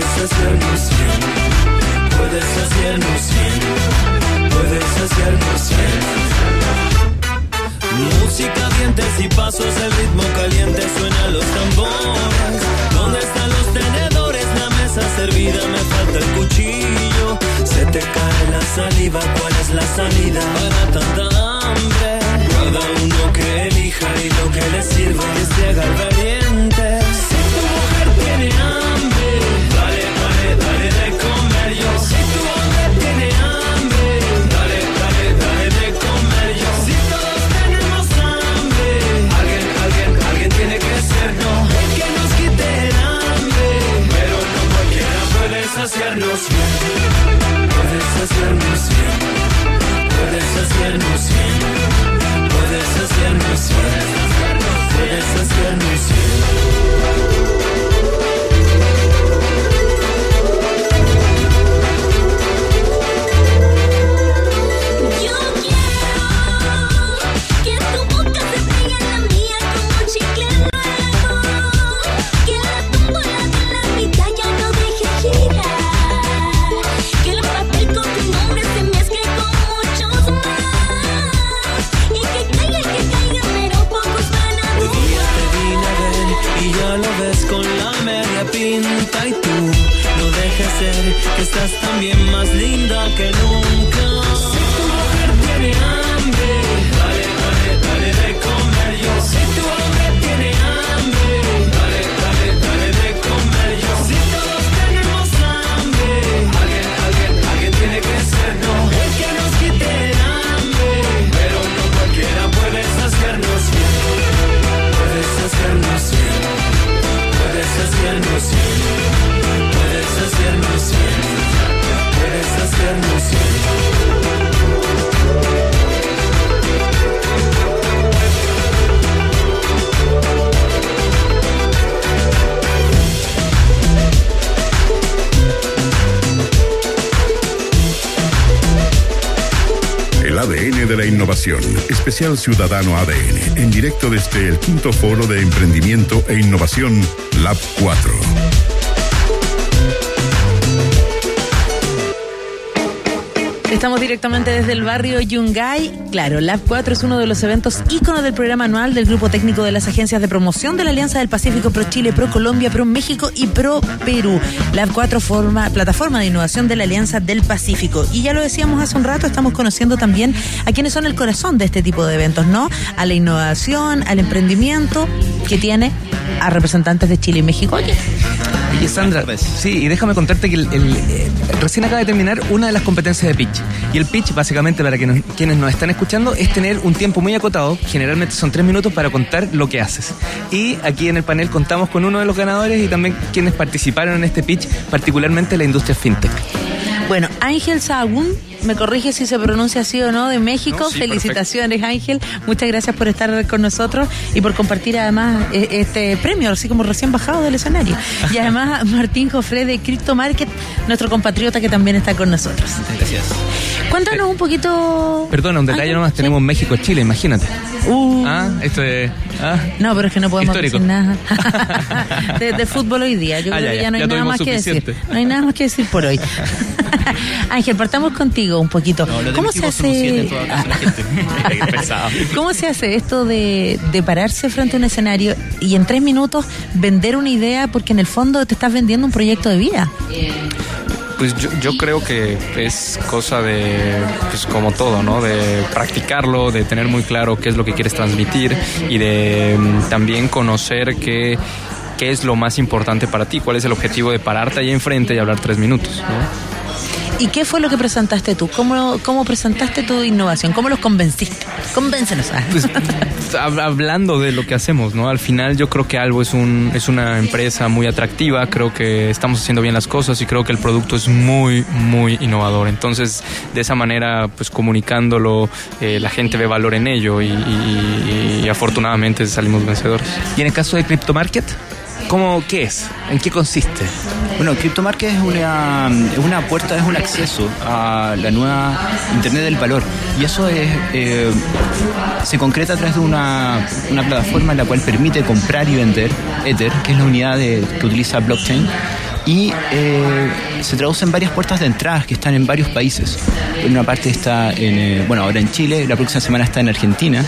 Speaker 48: puedes hacernos bien, puedes hacernos bien, puedes hacernos bien. Música, dientes y
Speaker 49: pasos, el ritmo caliente suenan los tambores. ¿Dónde están los tenedores? La mesa servida, me falta el cuchillo. Se te cae la saliva, ¿cuál es la salida para tanta hambre? Cada uno que elija y lo que le sirva es llegar valiente. Si tu mujer tiene hambre, Puede
Speaker 1: Especial Ciudadano ADN. En directo desde el quinto foro de emprendimiento e innovación, Lab 4.
Speaker 2: Estamos directamente desde el barrio Yungay. Claro, Lab 4 es uno de los eventos íconos del programa anual del grupo técnico de las agencias de promoción de la Alianza del Pacífico Pro Chile, Pro Colombia, Pro México y Pro Perú. Lab 4 forma plataforma de innovación de la Alianza del Pacífico. Y ya lo decíamos hace un rato, estamos conociendo también a quienes son el corazón de este tipo de eventos, ¿no? A la innovación, al emprendimiento que tiene a representantes de Chile y México. Oye,
Speaker 4: Oye, Sandra, sí, y déjame contarte que el- el, eh, recién acaba de terminar una de las competencias de pitch. Y el pitch, básicamente, para que nos- quienes nos están escuchando, es tener un tiempo muy acotado, generalmente son tres minutos, para contar lo que haces. Y aquí en el panel contamos con uno de los ganadores y también quienes participaron en este pitch, particularmente la industria fintech.
Speaker 2: Bueno, Ángel Sahagún, me corrige si se pronuncia así o no, de México.
Speaker 4: No, sí,
Speaker 2: Felicitaciones, Ángel. Muchas gracias por estar con nosotros y por compartir además eh, este premio, así como recién bajado del escenario. Y además [laughs] Martín Jofre de Crypto Market, nuestro compatriota que también está con nosotros.
Speaker 4: Gracias.
Speaker 2: Cuéntanos un poquito.
Speaker 4: Perdona, un detalle nomás, tenemos México-Chile, imagínate.
Speaker 2: Uh.
Speaker 4: Ah, esto es... ah.
Speaker 2: No, pero es que no podemos
Speaker 4: Histórico.
Speaker 2: decir nada [laughs] [laughs] de, de fútbol hoy día. Yo
Speaker 4: Ah,
Speaker 2: creo
Speaker 4: ya,
Speaker 2: que
Speaker 4: ya,
Speaker 2: ya no hay nada más que decir. No hay nada más que decir por hoy. [laughs] Ángel, partamos contigo un poquito.
Speaker 4: lo
Speaker 2: ¿Cómo se hace? [laughs] ¿Cómo se hace esto de, de pararse frente a un escenario y en tres minutos vender una idea porque en el fondo te estás vendiendo un proyecto de vida?
Speaker 50: Pues yo, yo creo que es cosa de, pues como todo, ¿no? De practicarlo, de tener muy claro qué es lo que quieres transmitir y de mm, también conocer qué, qué es lo más importante para ti, cuál es el objetivo de pararte ahí enfrente y hablar tres minutos, ¿no?
Speaker 2: ¿Y qué fue lo que presentaste tú? ¿Cómo, cómo presentaste tu innovación? ¿Cómo los convenciste? Convéncenos. ah.
Speaker 50: Pues, hab- hablando de lo que hacemos, ¿no? Al final yo creo que Albo es, un, es una empresa muy atractiva, creo que estamos haciendo bien las cosas y creo que el producto es muy, muy innovador. Entonces, de esa manera, pues comunicándolo, eh, la gente ve valor en ello y, y- y afortunadamente salimos vencedores.
Speaker 4: Y en el caso de Crypto Market, ¿cómo, ¿qué es? ¿En qué consiste?
Speaker 51: Bueno, CryptoMarket es una, una puerta, es un acceso a la nueva Internet del valor. Y eso es, eh, se concreta a través de una, una plataforma en la cual permite comprar y vender Ether, que es la unidad que utiliza blockchain. Y eh, se traduce en varias puertas de entradas que están en varios países. En una parte está en, eh, bueno, ahora en Chile, la próxima semana está en Argentina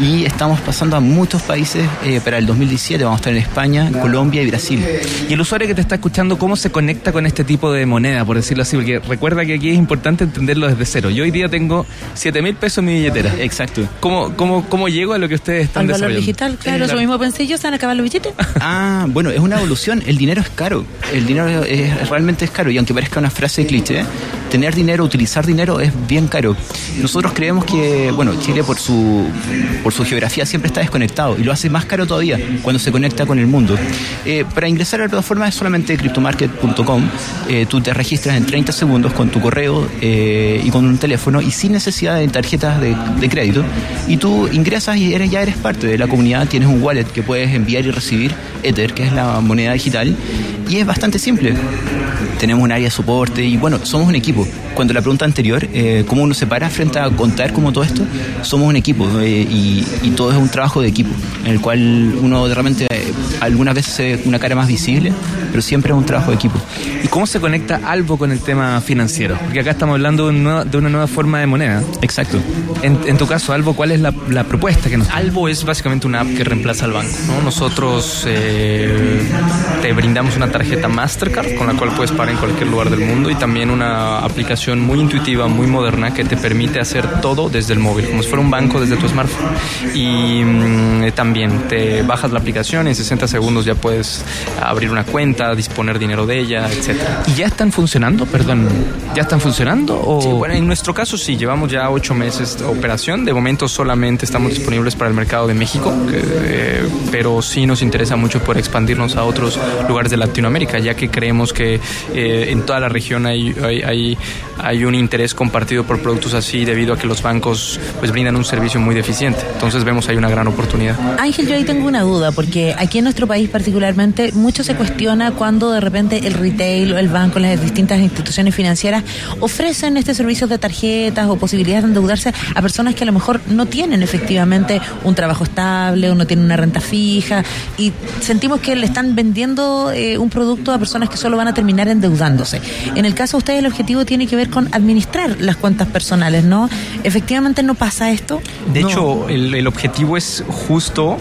Speaker 51: y estamos pasando a muchos países eh, para el 2017. Vamos a estar en España, Colombia y Brasil.
Speaker 50: Y el usuario que te está escuchando, ¿cómo se conecta con este tipo de moneda, por decirlo así? Porque recuerda que aquí es importante entenderlo desde cero. Yo hoy día tengo 7 mil pesos en mi billetera.
Speaker 51: Exacto.
Speaker 50: ¿Cómo, cómo, ¿Cómo llego a lo que ustedes están
Speaker 2: Al valor
Speaker 50: desarrollando?
Speaker 2: digital, claro, eso mismo pensé yo, se van a acabar los billetes.
Speaker 51: Ah, bueno, es una evolución. El dinero es caro. El dinero es, realmente es caro. Y aunque parezca una frase cliché, tener dinero, utilizar dinero es bien caro. Nosotros creemos que, bueno, Chile por su, por su geografía siempre está desconectado y lo hace más caro todavía cuando se conecta con el mundo. Eh, para ingresar a la plataforma es solamente cryptomarket.com. Eh, tú te registras en 30 segundos con tu correo eh, y con un teléfono y sin necesidad de tarjetas de, de crédito. Y tú ingresas y eres, ya eres parte de la comunidad. Tienes un wallet que puedes enviar y recibir Ether, que es la moneda digital. Y es bastante simple. Tenemos un área de soporte y bueno, somos un equipo. Cuando la pregunta anterior, eh, ¿cómo uno se para frente a contar como todo esto? Somos un equipo eh, y, y todo es un trabajo de equipo, en el cual uno de repente eh, algunas veces se ve una cara más visible, pero siempre es un trabajo de equipo.
Speaker 50: ¿Y cómo se conecta Albo con el tema financiero? Porque acá estamos hablando de una nueva, de una nueva forma de moneda.
Speaker 51: Exacto.
Speaker 50: En, en tu caso, Albo, ¿cuál es la, la propuesta que nos... Albo es básicamente una app que reemplaza al banco. ¿no? Nosotros eh, te brindamos una tarjeta Mastercard con la cual puedes pagar en cualquier lugar del mundo y también una aplicación muy intuitiva, muy moderna que te permite hacer todo desde el móvil, como si fuera un banco desde tu smartphone. Y mm, también te bajas la aplicación en 60 segundos ya puedes abrir una cuenta, disponer dinero de ella, etcétera. ¿Y ya están funcionando? Perdón, ¿ya están funcionando? O... Sí, bueno, en nuestro caso sí, llevamos ya ocho meses de operación. De momento solamente estamos disponibles para el mercado de México, que, eh, pero sí nos interesa mucho poder expandirnos a otros lugares de Latinoamérica, ya que creemos que eh, en toda la región hay, hay, hay, hay un interés compartido por productos así debido a que los bancos pues brindan un servicio muy deficiente. Entonces vemos ahí una gran oportunidad.
Speaker 2: Ángel, yo ahí tengo una duda, porque aquí en nuestro país particularmente mucho se cuestiona cuando de repente el retail o el banco, las distintas instituciones financieras ofrecen este servicio de tarjetas o posibilidades de endeudarse a personas que a lo mejor no tienen efectivamente un trabajo estable o no tienen una renta fija y sentimos que le están vendiendo eh, un producto a personas que solo van a terminar endeudándose. En el caso de ustedes el objetivo tiene que ver con administrar las cuentas personales, ¿no? Efectivamente no pasa esto.
Speaker 50: De
Speaker 2: No.
Speaker 50: hecho, el, el objetivo es justo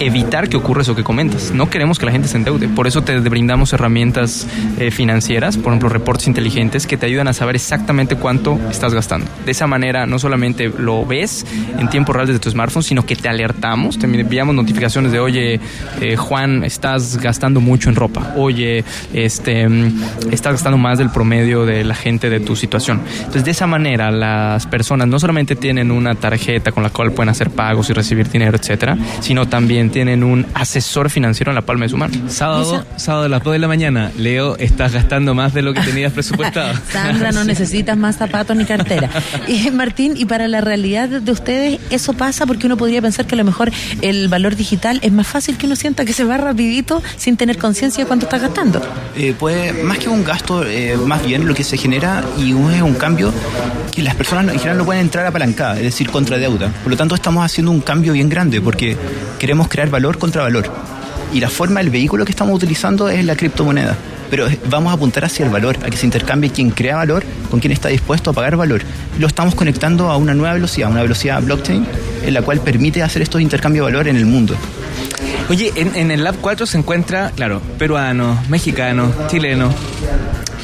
Speaker 50: evitar que ocurra eso que comentas. No queremos que la gente se endeude. Por eso te brindamos herramientas eh, financieras, por ejemplo, reportes inteligentes que te ayudan a saber exactamente cuánto estás gastando. De esa manera, no solamente lo ves en tiempo real desde tu smartphone, sino que te alertamos, te enviamos notificaciones de, oye, eh, Juan, estás gastando mucho en ropa. Oye, este, mm, estás gastando más del promedio de la gente de tu situación. Entonces, de esa manera, las personas no solamente tienen una tarjeta con la cual pueden hacer pagos y recibir dinero, etcétera, sino también tienen un asesor financiero en la palma de su mano.
Speaker 52: Sábado, sábado a las 2 de la mañana, Leo, estás gastando más de lo que tenías presupuestado. [laughs]
Speaker 2: Sandra, no necesitas más zapatos ni cartera. [laughs] Y Martín, y para la realidad de ustedes, eso pasa porque uno podría pensar que a lo mejor el valor digital es más fácil que uno sienta que se va rapidito sin tener conciencia de cuánto está gastando.
Speaker 51: Eh, puede, más que un gasto, eh, más bien lo que se genera y un- es un cambio que las personas en general no pueden entrar apalancadas, es decir, contra deuda. Por lo tanto, estamos haciendo un cambio bien grande porque queremos crear valor contra valor. Y la forma, el vehículo que estamos utilizando es la criptomoneda. Pero vamos a apuntar hacia el valor, a que se intercambie quien crea valor con quien está dispuesto a pagar valor. Lo estamos conectando a una nueva velocidad, una velocidad blockchain, en la cual permite hacer estos intercambios de valor en el mundo.
Speaker 50: Oye, en, en el Lab 4 se encuentra, claro, peruano, mexicano, chileno,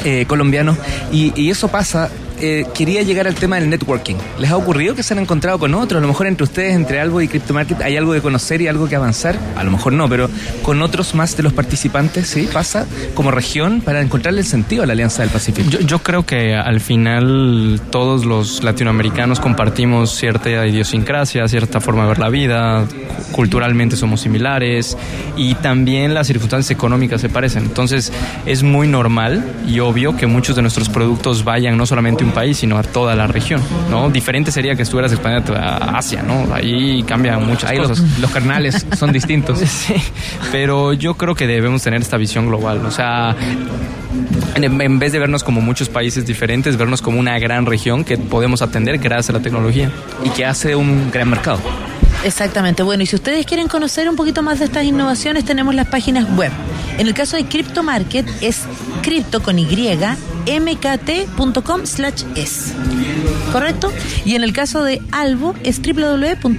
Speaker 50: eh, colombiano, y, y eso pasa. Eh, quería llegar al tema del networking. ¿Les ha ocurrido que se han encontrado con otros? A lo mejor entre ustedes, entre Albo y Crypto Market, hay algo de conocer y algo que avanzar. A lo mejor no, pero con otros más de los participantes, ¿sí? Pasa como región para encontrarle el sentido a la Alianza del Pacífico.
Speaker 46: Yo, yo creo que al final todos los latinoamericanos compartimos cierta idiosincrasia, cierta forma de ver la vida, cu- culturalmente somos similares y también las circunstancias económicas se parecen. Entonces es muy normal y obvio que muchos de nuestros productos vayan no solamente a un país, sino a toda la región. ¿no? Diferente sería que estuvieras expandiendo a Asia, ¿no? Ahí cambian muchas
Speaker 50: Ahí los-
Speaker 46: cosas. [laughs]
Speaker 50: los carnales son distintos. [laughs]
Speaker 46: sí, pero yo creo que debemos tener esta visión global. O sea, en, en vez de vernos como muchos países diferentes, vernos como una gran región que podemos atender gracias a la tecnología.
Speaker 50: Y que hace un gran mercado.
Speaker 2: Exactamente. Bueno, y si ustedes quieren conocer un poquito más de estas innovaciones, tenemos las páginas web En el caso de Crypto Market es cripto con Y, mkt.com slash es. ¿Correcto? Y en el caso de Albo es www.albo.mx.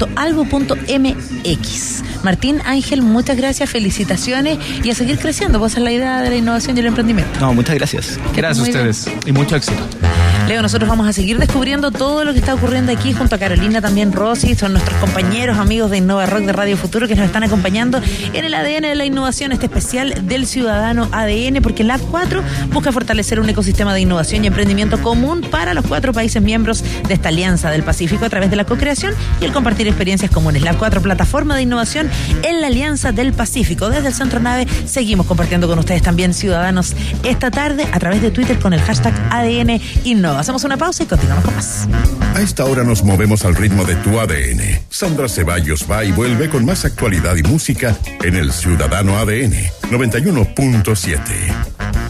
Speaker 2: Martín Ángel, muchas gracias, felicitaciones y a seguir creciendo. Vos es la idea de la innovación y el emprendimiento.
Speaker 51: No, muchas gracias.
Speaker 45: Gracias a
Speaker 2: bien.
Speaker 45: ustedes y mucho éxito.
Speaker 2: Leo, nosotros vamos a seguir descubriendo todo lo que está ocurriendo aquí junto a Carolina, también Rosy, son nuestros compañeros, amigos de Innova Rock de Radio Futuro que nos están acompañando en el ADN de la innovación, este especial del ciudadano ADN, porque Lab 4 busca fortalecer un ecosistema de innovación y emprendimiento común para los cuatro países miembros de esta Alianza del Pacífico a través de la co-creación y el compartir experiencias comunes. Lab 4, plataforma de innovación en la Alianza del Pacífico. Desde el Centro Nave seguimos compartiendo con ustedes también, ciudadanos, esta tarde a través de Twitter con el hashtag ADN Innova. Hacemos una pausa y continuamos con más.
Speaker 1: A esta hora nos movemos al ritmo de tu ADN. Sandra Ceballos va y vuelve con más actualidad y música en el Ciudadano ADN 91.7.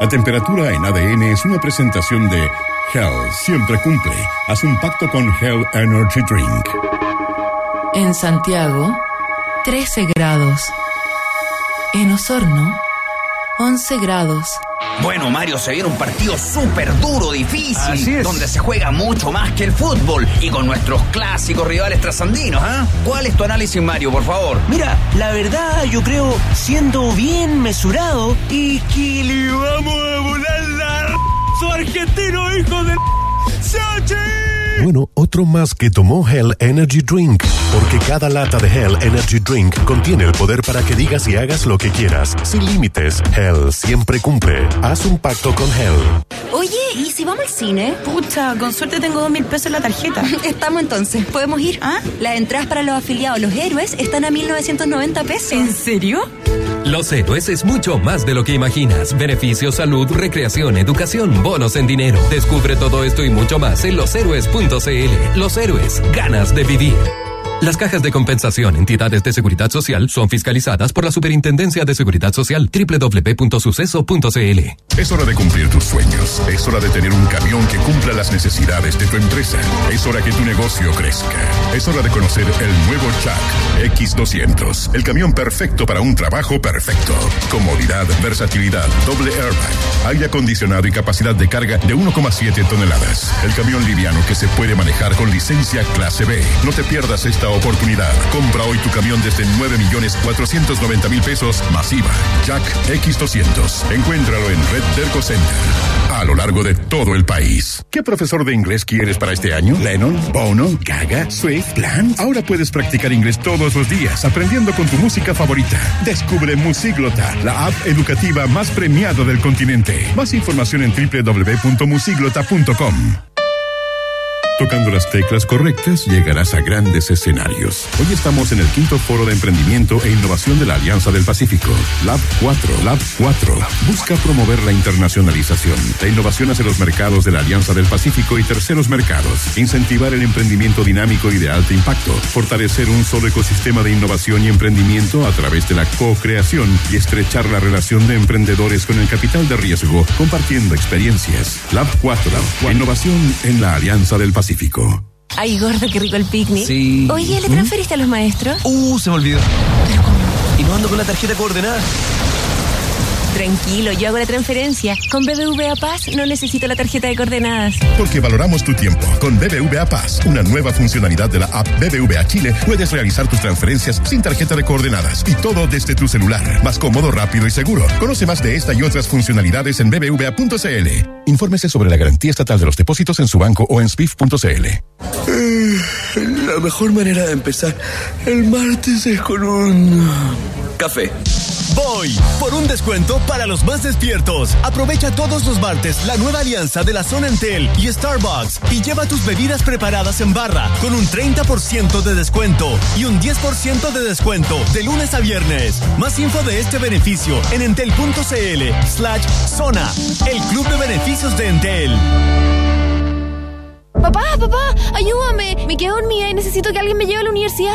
Speaker 1: La temperatura en ADN es una presentación de Hell siempre cumple. Haz un pacto con Hell Energy Drink.
Speaker 53: En Santiago, 13 grados. En Osorno, 11 grados.
Speaker 54: Bueno, Mario, se viene un partido súper duro, difícil,
Speaker 53: Así es.
Speaker 54: donde se juega mucho más que el fútbol y con nuestros clásicos rivales trasandinos, ¿ah? ¿Cuál es tu análisis, Mario, por favor?
Speaker 55: Mira, la verdad yo creo, siendo bien mesurado y que le vamos a volar la su argentino, hijo de Sachi.
Speaker 56: Bueno, otro más que tomó Hell Energy Drink, porque cada lata de Hell Energy Drink contiene el poder para que digas y hagas lo que quieras, sin límites. Hell siempre cumple. Haz un pacto con Hell.
Speaker 12: Oye, ¿y si vamos al cine? Pucha, con suerte tengo dos mil pesos en la tarjeta. [laughs] Estamos entonces, ¿podemos ir? ¿Ah? Las entradas para los afiliados, los héroes, están a 1990 pesos. ¿En serio?
Speaker 32: Los héroes es mucho más de lo que imaginas. Beneficios, salud, recreación, educación, bonos en dinero. Descubre todo esto y mucho más en loshéroes.cl. Los héroes, ganas de vivir. Las cajas de compensación, entidades de seguridad social, son fiscalizadas por la Superintendencia de Seguridad Social, www.suceso.cl.
Speaker 1: Es hora de cumplir tus sueños. Es hora de tener un camión que cumpla las necesidades de tu empresa. Es hora que tu negocio crezca. Es hora de conocer el nuevo Chuck X200. El camión perfecto para un trabajo perfecto. Comodidad, versatilidad, doble airbag, aire acondicionado y capacidad de carga de 1,7 toneladas. El camión liviano que se puede manejar con licencia clase B. No te pierdas esta oportunidad. Compra hoy tu camión desde 9 millones 490 mil pesos masiva. Jack X200. Encuéntralo en Red Derco Center. A lo largo de todo el país. ¿Qué profesor de inglés quieres para este año? ¿Lennon? ¿Bono? ¿Gaga? ¿Swift? ¿Plant? Ahora puedes practicar inglés todos los días aprendiendo con tu música favorita. Descubre Musiglota, la app educativa más premiada del continente. Más información en www.musiglota.com. Tocando las teclas correctas, llegarás a grandes escenarios. Hoy estamos en el quinto foro de emprendimiento e innovación de la Alianza del Pacífico. Lab 4, Lab 4. Busca promover la internacionalización, la innovación hacia los mercados de la Alianza del Pacífico y terceros mercados, incentivar el emprendimiento dinámico y de alto impacto, fortalecer un solo ecosistema de innovación y emprendimiento a través de la co-creación y estrechar la relación de emprendedores con el capital de riesgo, compartiendo experiencias. Lab 4, innovación en la Alianza del Pacífico.
Speaker 12: Ay, gordo, qué rico el picnic.
Speaker 32: Sí.
Speaker 12: Oye, ¿le
Speaker 32: ¿Mm?
Speaker 12: transferiste a los maestros?
Speaker 32: Uh, se me olvidó. Y no ando con la tarjeta coordenada.
Speaker 12: Tranquilo, yo hago la transferencia. Con BBVA Paz no necesito la tarjeta de coordenadas.
Speaker 1: Porque valoramos tu tiempo. Con BBVA Paz, una nueva funcionalidad de la app BBVA Chile, puedes realizar tus transferencias sin tarjeta de coordenadas y todo desde tu celular. Más cómodo, rápido y seguro. Conoce más de esta y otras funcionalidades en bbva.cl. Infórmese sobre la garantía estatal de los depósitos en su banco o en SPIF.cl.
Speaker 55: La mejor manera de empezar el martes es con un café.
Speaker 17: Voy por un descuento para los más despiertos. Aprovecha todos los martes la nueva alianza de la zona Entel y Starbucks y lleva tus bebidas preparadas en barra con un 30% de descuento y un 10% de descuento de lunes a viernes. Más info de este beneficio en entel.cl slash zona, el club de beneficios de Entel.
Speaker 16: Papá, papá, ayúdame. Me quedo dormida y necesito que alguien me lleve a la universidad.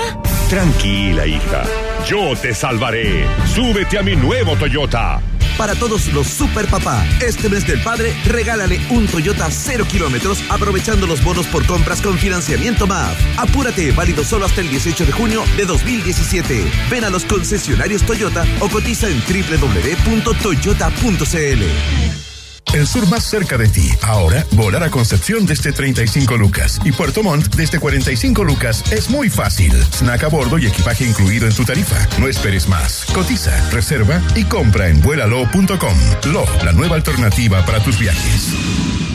Speaker 57: Tranquila, hija. Yo te salvaré. Súbete a mi nuevo Toyota.
Speaker 17: para todos los super papá. Este mes del padre, regálale un Toyota 0 kilómetros aprovechando los bonos por compras con financiamiento MAF. Apúrate, válido solo hasta el 18 de junio de 2017. Ven a los concesionarios Toyota o cotiza en www.toyota.cl.
Speaker 1: El sur más cerca de ti. Ahora, volar a Concepción desde 35 lucas y Puerto Montt desde 45 lucas es muy fácil. Snack a bordo y equipaje incluido en tu tarifa. No esperes más. Cotiza, reserva y compra en vuelalo.com. Lo, la nueva alternativa para tus viajes.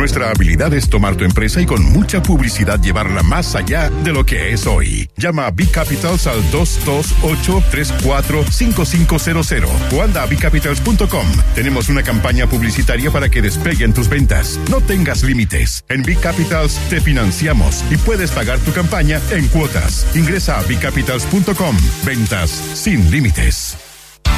Speaker 1: Nuestra habilidad es tomar tu empresa y con mucha publicidad llevarla más allá de lo que es hoy. Llama a Big Capitals al 228-345500 o anda a bigcapitals.com. Tenemos una campaña publicitaria para que despeguen tus ventas. No tengas límites. En Big Capitals te financiamos y puedes pagar tu campaña en cuotas. Ingresa a bigcapitals.com. Ventas sin límites.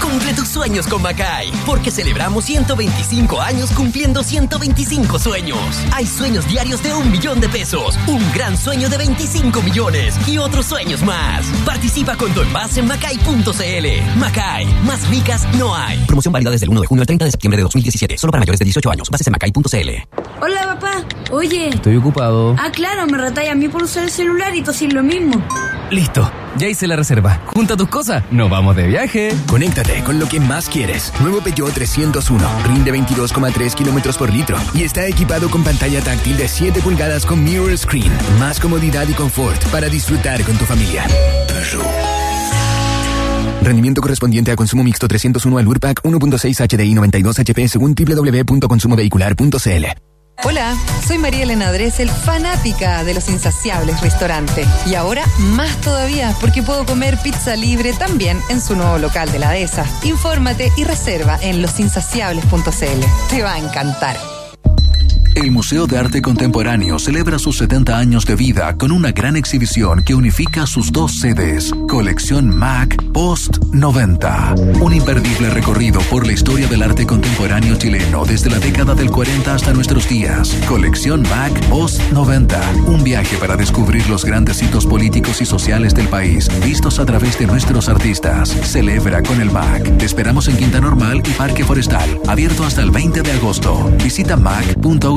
Speaker 21: Cumple tus sueños con Macay, porque celebramos 125 años cumpliendo 125 sueños. Hay sueños diarios de un millón de pesos, un gran sueño de 25 millones y otros sueños más. Participa con tu envase en macay.cl. Macay, más ricas no hay. Promoción válida desde el 1 de junio al 30 de septiembre de 2017, solo para mayores de 18 años. Bases en macay.cl.
Speaker 58: Hola, papá. Oye.
Speaker 4: Estoy ocupado.
Speaker 58: Ah, claro, me retalla a mí por usar el celular y tú haces lo mismo.
Speaker 4: Listo, ya hice la reserva. Junta tus cosas, nos vamos de viaje.
Speaker 59: Conéctate con lo que más quieres. Nuevo Peugeot 301. Rinde 22,3 kilómetros por litro. Y está equipado con pantalla táctil de 7 pulgadas con mirror screen. Más comodidad y confort para disfrutar con tu familia. Rendimiento correspondiente a consumo mixto 301 al URPAC 1.6 HDI 92 HP según www.consumovehicular.cl.
Speaker 23: Hola, soy María Elena Dresel, fanática de los insaciables restaurante. Y ahora más todavía, porque puedo comer pizza libre también en su nuevo local de la dehesa. Infórmate y reserva en losinsaciables.cl. Te va a encantar.
Speaker 60: El Museo de Arte Contemporáneo celebra sus 70 años de vida con una gran exhibición que unifica sus dos sedes, Colección Mac Post 90. Un imperdible recorrido por la historia del arte contemporáneo chileno desde la década del 40 hasta nuestros días. Colección Mac Post 90. Un viaje para descubrir los grandes hitos políticos y sociales del país, vistos a través de nuestros artistas. Celebra con el MAC. Te esperamos en Quinta Normal y Parque Forestal, abierto hasta el 20 de agosto. Visita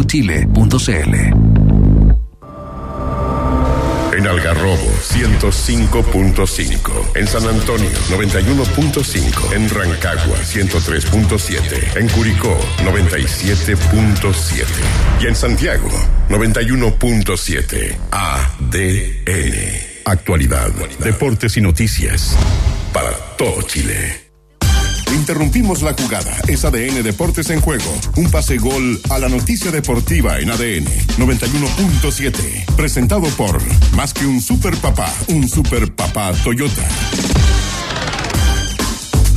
Speaker 60: mac.uchile.cl.
Speaker 1: En Algarrobo 105.5. En San Antonio 91.5. En Rancagua 103.7. En Curicó 97.7. Y en Santiago 91.7. ADN. Actualidad, deportes y noticias. Para todo Chile. Interrumpimos la jugada. Es ADN Deportes en juego. Un pase gol a la noticia deportiva en ADN 91.7. Presentado por Más que un super papá, un super papá Toyota.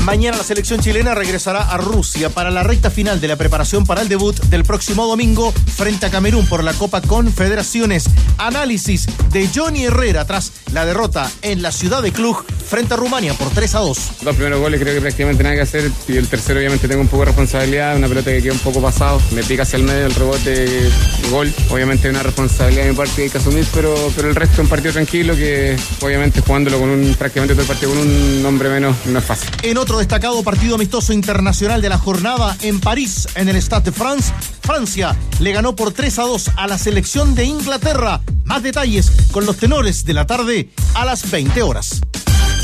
Speaker 42: Mañana la selección chilena regresará a Rusia para la recta final de la preparación para el debut del próximo domingo frente a Camerún por la Copa Confederaciones. Análisis de Johnny Herrera tras la derrota en la ciudad de Cluj frente a Rumania por 3 a 2.
Speaker 43: Dos primeros goles creo que prácticamente nada que hacer y el tercero obviamente tengo un poco de responsabilidad, una pelota que queda un poco pasado, me pica hacia el medio el rebote, gol, obviamente una responsabilidad de mi parte que hay que asumir, pero, pero el resto es un partido tranquilo que obviamente jugándolo con un prácticamente todo el partido con un hombre menos no es fácil.
Speaker 42: En otro destacado partido amistoso internacional de la jornada en París, en el Stade de France, Francia le ganó por 3 a 2 a la selección de Inglaterra. Más detalles con los tenores de la tarde a las 20 horas.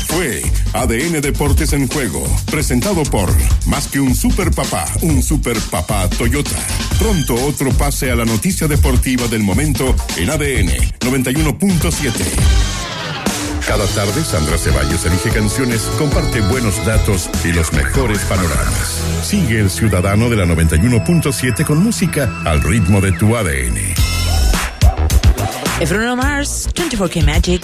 Speaker 1: Fue ADN Deportes en juego, presentado por Más que un super papá, un super papá Toyota. Pronto otro pase a la noticia deportiva del momento en ADN 91.7. Cada tarde Sandra Ceballos elige canciones, comparte buenos datos y los mejores panoramas. Sigue el ciudadano de la 91.7 con música al ritmo de tu ADN.
Speaker 48: Bruno Mars, 24K Magic.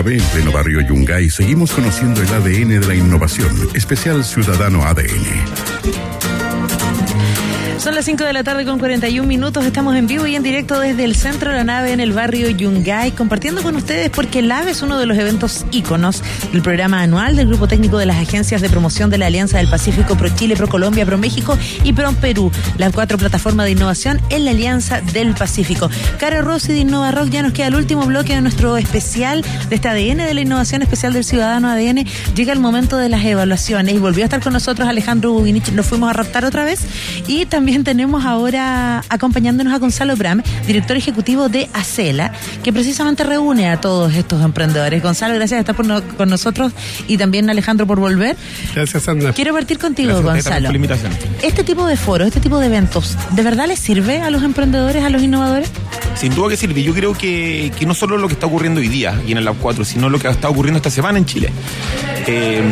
Speaker 1: Nave, en pleno barrio Yungay, seguimos conociendo el ADN de la innovación, especial Ciudadano ADN.
Speaker 2: Son las 5 de la tarde con 41 minutos. Estamos en vivo y en directo desde el centro de la nave en el barrio Yungay, compartiendo con ustedes porque el AVE es uno de los eventos íconos del programa anual del Grupo Técnico de las Agencias de Promoción de la Alianza del Pacífico Pro Chile, Pro Colombia, Pro México y Pro Perú, las cuatro plataformas de innovación en la Alianza del Pacífico. Caro Rossi de Innova Rock, ya nos queda el último bloque de nuestro especial de este ADN de la innovación especial del Ciudadano ADN. Llega el momento de las evaluaciones y volvió a estar con nosotros Alejandro Buginich. Nos fuimos a raptar otra vez y también tenemos ahora acompañándonos a Gonzalo Bram, director ejecutivo de Acela, que precisamente reúne a todos estos emprendedores. Gonzalo, gracias por estar por no- con nosotros y también Alejandro por volver.
Speaker 61: Gracias, Sandra.
Speaker 2: Quiero partir contigo,
Speaker 61: Gracias también
Speaker 2: Gonzalo.
Speaker 61: por la invitación.
Speaker 2: Este tipo de foros, este tipo de eventos, ¿de verdad les sirve a los emprendedores, a los innovadores?
Speaker 62: Sin duda que sirve. Yo creo que, que no solo lo que está ocurriendo hoy día y en el Lab 4, sino lo que está ocurriendo esta semana en Chile. Eh,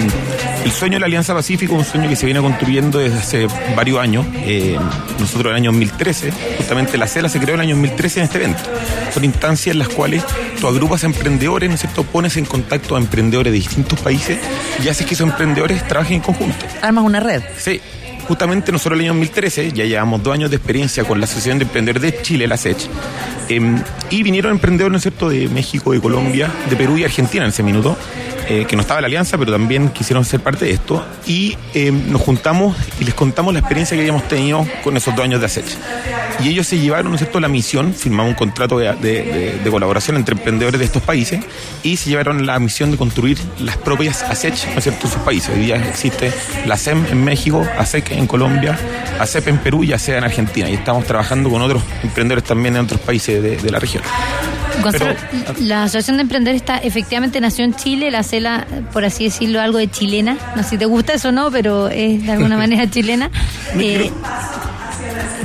Speaker 62: el sueño de la Alianza Pacífico es un sueño que se viene construyendo desde hace varios años. Eh, nosotros en el año 2013, justamente la CELA se creó en el año 2013 en este evento. Son instancias en las cuales tú agrupas a emprendedores, ¿no es cierto? Pones en contacto a emprendedores de distintos países y haces que esos emprendedores trabajen en conjunto.
Speaker 2: Armas una red.
Speaker 62: Sí. Justamente nosotros en el año 2013 ya llevamos dos años de experiencia con la Asociación de Emprendedores de Chile, la SECH, em, y vinieron emprendedores, ¿no es cierto?, de México, de Colombia, de Perú y Argentina en ese minuto, eh, que no estaba la alianza, pero también quisieron ser parte de esto, y em, nos juntamos y les contamos la experiencia que habíamos tenido con esos dos años de ASECH. Y ellos se llevaron, ¿no es cierto?, la misión, firmamos un contrato de, colaboración entre emprendedores de estos países y se llevaron la misión de construir las propias ASECH, ¿no es cierto?, en sus países. Hoy día existe la SEM en México, ASEC en Colombia, ASEP en Perú y ASEA en Argentina. Y estamos trabajando con otros emprendedores también en otros países de la región.
Speaker 63: Gonzalo, la Asociación de Emprendedores está efectivamente nació en Chile, la CELA, por así decirlo, algo de chilena. No sé si te gusta eso o no, pero es de alguna [laughs] manera chilena. Eh,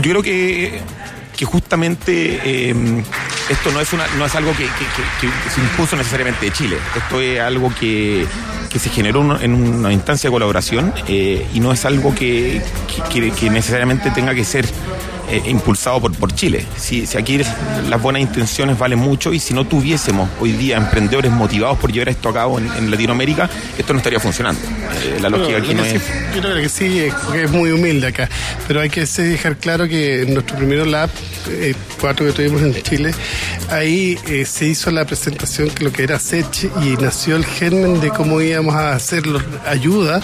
Speaker 62: Yo creo que, que justamente eh, esto no es una no es algo que, que- que- que se impuso necesariamente de Chile. Esto es algo que, que se generó en una instancia de colaboración eh, y no es algo que necesariamente tenga que ser eh, impulsado por, por Chile. Si, si aquí las buenas intenciones valen mucho y si no tuviésemos hoy día emprendedores motivados por llevar esto a cabo en, en Latinoamérica, esto no estaría funcionando. Eh, la lógica
Speaker 6: Bueno,
Speaker 62: aquí no es...
Speaker 6: yo creo que sí, es, es muy humilde acá. Pero hay que dejar claro que en nuestro primer lab, eh, cuatro que tuvimos en Chile, ahí eh, se hizo la presentación que lo que era SECH y nació el germen de cómo íbamos a hacer ayuda,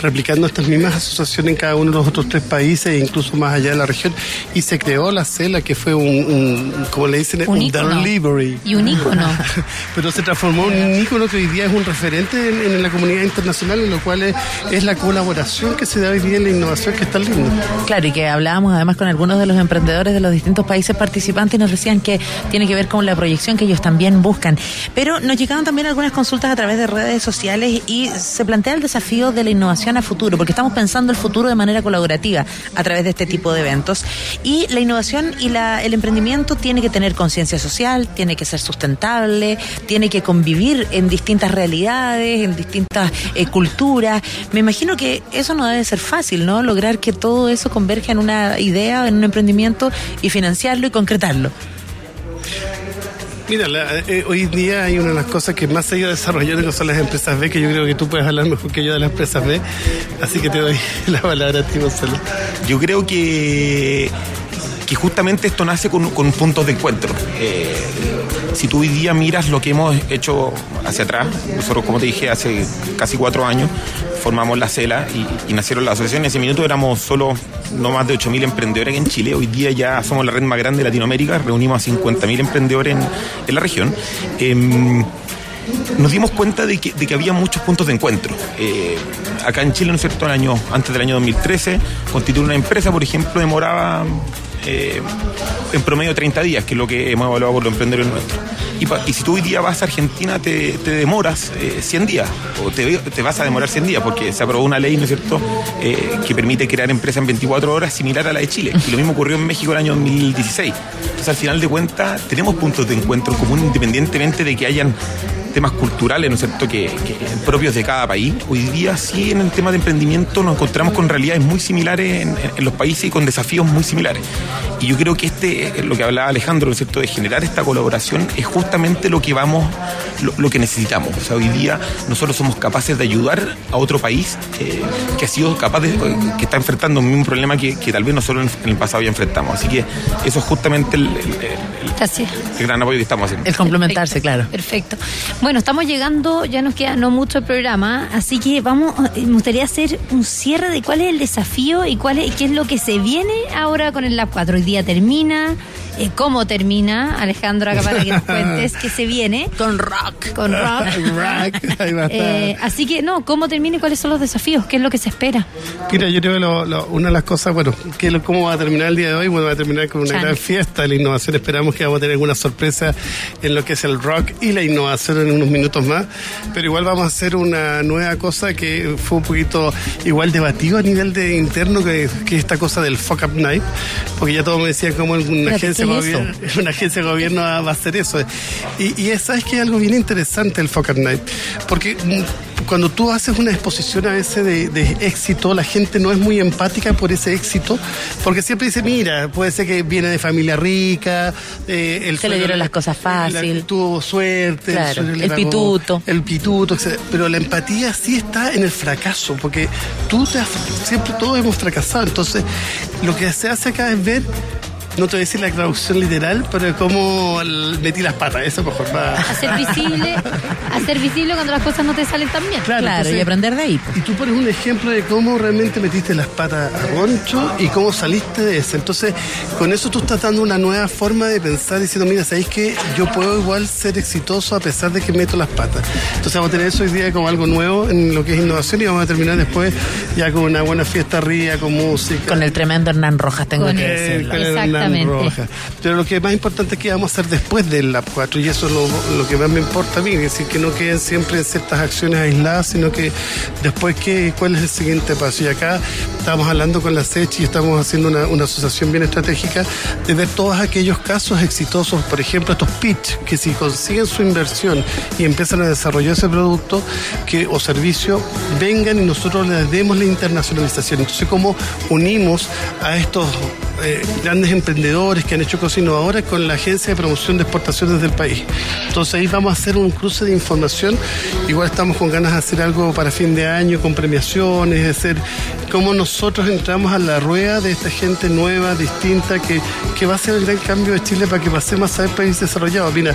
Speaker 6: replicando estas mismas asociaciones en cada uno de los otros tres países e incluso más allá de la región. Y se creó la CELA, que fue un, un- como le dicen,
Speaker 3: Un
Speaker 6: un, delivery.
Speaker 3: Y un ícono. [laughs]
Speaker 6: Pero se transformó en un ícono que hoy día es un referente en, en la comunidad internacional, en lo cual es, es la colaboración que se da hoy día en la innovación, que es tan lindo.
Speaker 2: Claro, y que hablábamos además con algunos de los emprendedores de los distintos países participantes y nos decían que tiene que ver con la proyección que ellos también buscan. Pero nos llegaron también algunas consultas a través de redes sociales y se plantea el desafío de la innovación a futuro, porque estamos pensando el futuro de manera colaborativa a través de este tipo de eventos. Y la innovación y la- el emprendimiento tiene que tener conciencia social, tiene que ser sustentable, tiene que convivir en distintas realidades, en distintas eh, culturas. Me imagino que eso no debe ser fácil, ¿no? Lograr que todo eso converja en una idea, en un emprendimiento y financiarlo y concretarlo.
Speaker 6: Mira, la- eh, hoy día hay una de las cosas que más se ha ido desarrollando que son las empresas B, que yo creo que tú puedes hablar mejor que yo de las empresas B, así que te doy [laughs] la palabra a ti, Gonzalo.
Speaker 62: Yo creo que, que justamente esto nace con, puntos de encuentro. Eh, si tú hoy día miras lo que hemos hecho hacia atrás, nosotros, como te dije, hace casi cuatro años formamos la CELA y, nacieron las asociaciones. En ese minuto éramos solo no más de 8.000 emprendedores en Chile. Hoy día ya somos la red más grande de Latinoamérica, reunimos a 50.000 emprendedores en, en la región. Em, nos dimos cuenta de que, de que había muchos puntos de encuentro. Eh, acá en Chile, ¿no es cierto?, el año, antes del año 2013, constituir una empresa, por ejemplo, demoraba eh, en promedio 30 días, que es lo que hemos evaluado por los emprendedores nuestros. Y, si tú hoy día vas a Argentina, te, te demoras eh, 100 días, o te, te vas a demorar 100 días, porque se aprobó una ley, ¿no es cierto?, eh, que permite crear empresa en 24 horas, similar a la de Chile. Y lo mismo ocurrió en México el año 2016. Entonces, al final de cuentas, tenemos puntos de encuentro en común, independientemente de que hayan temas culturales, ¿no es cierto?, que, que propios de cada país. Hoy día sí en el tema de emprendimiento nos encontramos con realidades muy similares en, en los países y con desafíos muy similares. Y yo creo que este, eh, lo que hablaba Alejandro, ¿no es cierto?, de generar esta colaboración es justamente lo que vamos, lo, lo que necesitamos. O sea, hoy día nosotros somos capaces de ayudar a otro país eh, que ha sido capaz de, eh, que está enfrentando un mismo problema que, que tal vez nosotros en, en el pasado ya enfrentamos. Así que eso es justamente el, el- el gran apoyo que estamos haciendo.
Speaker 2: El complementarse, claro.
Speaker 3: Perfecto. Bueno, estamos llegando, ya nos queda no mucho el programa, así que vamos, eh, me gustaría hacer un cierre de cuál es el desafío y cuál es, qué es lo que se viene ahora con el Lab 4. Hoy día termina, eh, cómo termina, Alejandro, acá para que nos cuentes qué se viene. [laughs]
Speaker 2: Con rock.
Speaker 3: Con rock. [laughs]
Speaker 6: Rock, ahí va a estar.
Speaker 3: Eh, así que no, cómo termina y cuáles son los desafíos, qué es lo que se espera.
Speaker 6: Mira, yo creo que lo- lo- una de las cosas, bueno, que lo- cómo va a terminar el día de hoy, bueno, va a terminar con una gran fiesta de la innovación. Esperamos que vamos a tener alguna sorpresa en lo que es el rock y la innovación en unos minutos más. Pero igual vamos a hacer una nueva cosa que fue un poquito igual debatido a nivel de interno, que, que es esta cosa del fuck up night, porque ya todos me decían cómo una
Speaker 2: Espérate,
Speaker 6: agencia, de
Speaker 2: ¿qué es
Speaker 6: gobierno, [laughs] una agencia de gobierno va, a hacer eso. Y, y es, sabes que es algo bien interesante el fuck up night, porque mm, cuando tú haces una exposición a veces de, de éxito, la gente no es muy empática por ese éxito, porque siempre dice, mira, puede ser que viene de familia rica, eh, el
Speaker 2: Se le dieron las cosas fácil.
Speaker 6: la- tuvo suerte,
Speaker 2: Claro, el
Speaker 6: pagó,
Speaker 2: pituto.
Speaker 6: el pituto, etc. pero la empatía sí está en el fracaso, porque tú te has- siempre todos hemos fracasado, entonces lo que se hace acá es ver no te voy a decir la traducción literal, pero cómo el- metí las patas, eso mejor va.
Speaker 3: Hacer visible, hacer visible cuando las cosas no te salen tan bien.
Speaker 6: Claro, entonces-
Speaker 2: y aprender de ahí.
Speaker 6: Y tú pones un ejemplo de cómo realmente metiste las patas a roncho y cómo saliste de eso. Entonces, con eso tú estás dando una nueva forma de pensar diciendo, mira, ¿sabéis que yo puedo igual ser exitoso a pesar de que meto las patas? Entonces vamos a tener eso hoy día como algo nuevo en lo que es innovación y vamos a terminar después ya con una buena fiesta arriba, con música.
Speaker 2: Con el tremendo Hernán Rojas, tengo
Speaker 6: Con
Speaker 2: que decirlo.
Speaker 6: con el Hernán Pero lo que es más importante es que vamos a hacer después del Lab 4 y eso es lo, que más me importa a mí, es decir, que no queden siempre en ciertas acciones aisladas, sino que después qué, cuál es el siguiente paso. Y acá estamos hablando con la SECH y estamos haciendo una, una asociación bien estratégica de ver todos aquellos casos exitosos, por ejemplo, estos pitch, que si consiguen su inversión y empiezan a desarrollar ese producto que, o servicio, vengan y nosotros les demos la internacionalización. Entonces, ¿cómo unimos a estos eh, grandes emprendedores que han hecho cosas innovadoras con la Agencia de Promoción de Exportaciones del país? Entonces, ahí vamos a hacer un cruce de información. Igual estamos con ganas de hacer algo para fin de año, con premiaciones, es decir, cómo nosotros entramos a la rueda de esta gente nueva, distinta, que, que va a ser el gran cambio de Chile para que pasemos a ser país desarrollado. Mira,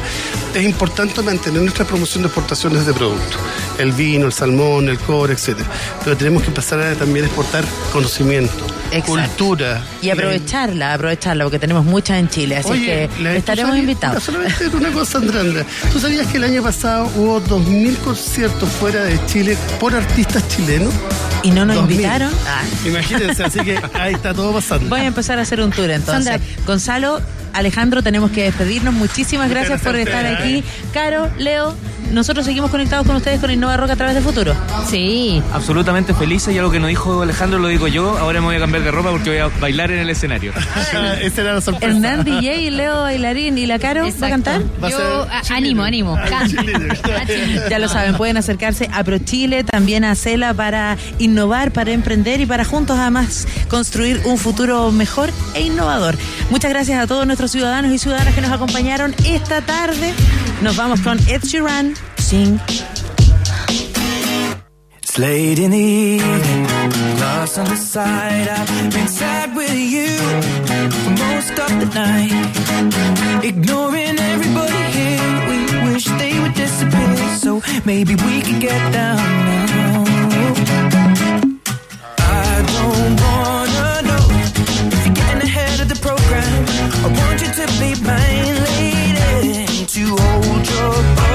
Speaker 6: es importante mantener nuestra promoción de exportaciones de productos, el vino, el salmón, el cobre, etcétera. Pero tenemos que empezar a también exportar conocimiento,
Speaker 2: Exacto.
Speaker 6: cultura.
Speaker 2: Y aprovecharla, aprovecharla, porque tenemos muchas en Chile, así
Speaker 6: Oye,
Speaker 2: que
Speaker 6: la- ¿tú
Speaker 2: estaremos
Speaker 6: sabías-
Speaker 2: invitados.
Speaker 6: Solamente una cosa, Andranda. ¿Tú sabías que el año pasado hubo 2.000 conciertos fuera de Chile por artistas chilenos?
Speaker 2: ¿Y no nos
Speaker 6: 2.000.
Speaker 2: invitaron? Ah.
Speaker 6: Imagínense, así que ahí está todo pasando.
Speaker 2: Voy a empezar a hacer un tour entonces.
Speaker 3: Sandra.
Speaker 2: Gonzalo, Alejandro, tenemos que despedirnos. Muchísimas gracias por estar aquí. Caro, Leo, nosotros seguimos conectados con ustedes con Innova Rock a través de futuro.
Speaker 3: Sí.
Speaker 4: Absolutamente felices y algo que no dijo Alejandro lo digo yo. Ahora me voy a cambiar de ropa porque voy a bailar en el escenario. [laughs]
Speaker 6: Ah, Esa era la sorpresa.
Speaker 2: Hernán DJ, Leo bailarín y la Caro va a cantar.
Speaker 6: Va a
Speaker 3: Yo a- animo, animo. Canta.
Speaker 2: Ya lo saben, pueden acercarse a ProChile, también a Cela para innovar, para emprender y para juntos además construir un futuro mejor e innovador. Muchas gracias a todos nuestros ciudadanos y ciudadanas que nos acompañaron esta tarde. Nos vamos con Ed Sheeran, Sing.
Speaker 48: It's late in the evening, lost on the side. I've been sad with you for most of the night. Ignoring everybody here, we wish they would disappear. So maybe we could get down now. I don't wanna know if you're getting ahead of the program. I want you to be mine, lady, to hold your body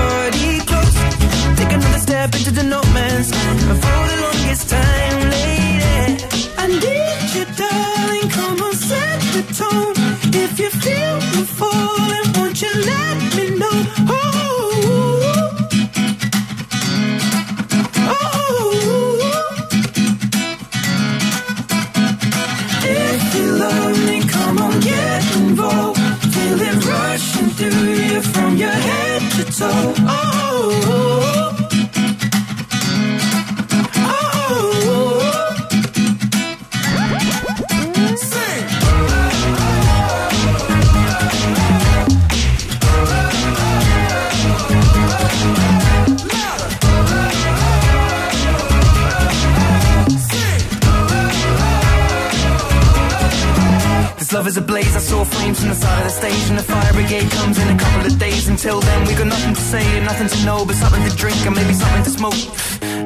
Speaker 48: step into the no man's. For the longest time, lady, I need you, darling. Come on, set the tone. Drink and maybe something to smoke.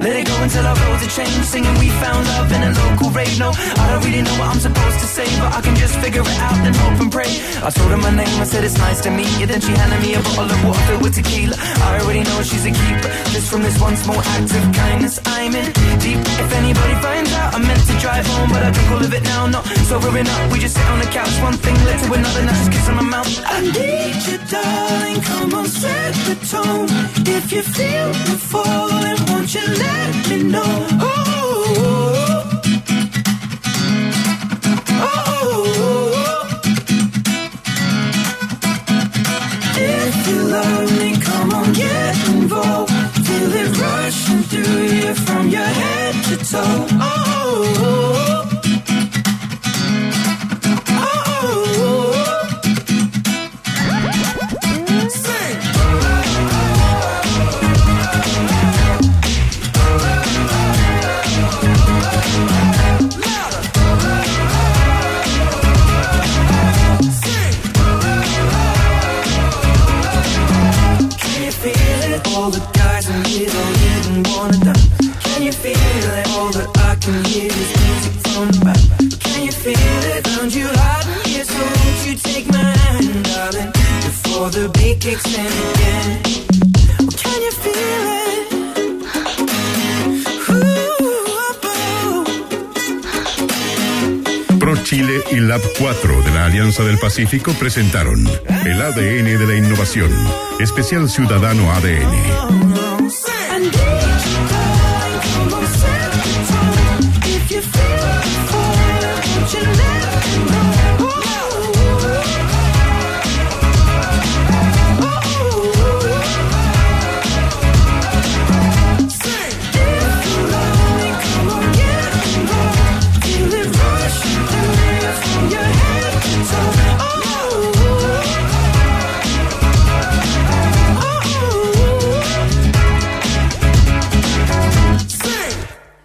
Speaker 48: Let it go until our roads are changed. Singing, we found love in a local rave. No, I don't really know what I'm supposed to say, but I can just figure it out and hope and pray. I told her my name, I said it's nice to meet you. Then she handed me a bottle of water with tequila. I already know she's a keeper. Just from this once more act of kindness, I'm deep. If anybody finds out, I meant to drive home, but I drink all of it now. Not sobering up, we just sit on the couch. One thing led to another, now just kiss my mouth. I need you, darling. Come on, set the tone. If you feel the falling, won't you let me know? Oh, Presentaron el ADN de la innovación, especial ciudadano ADN.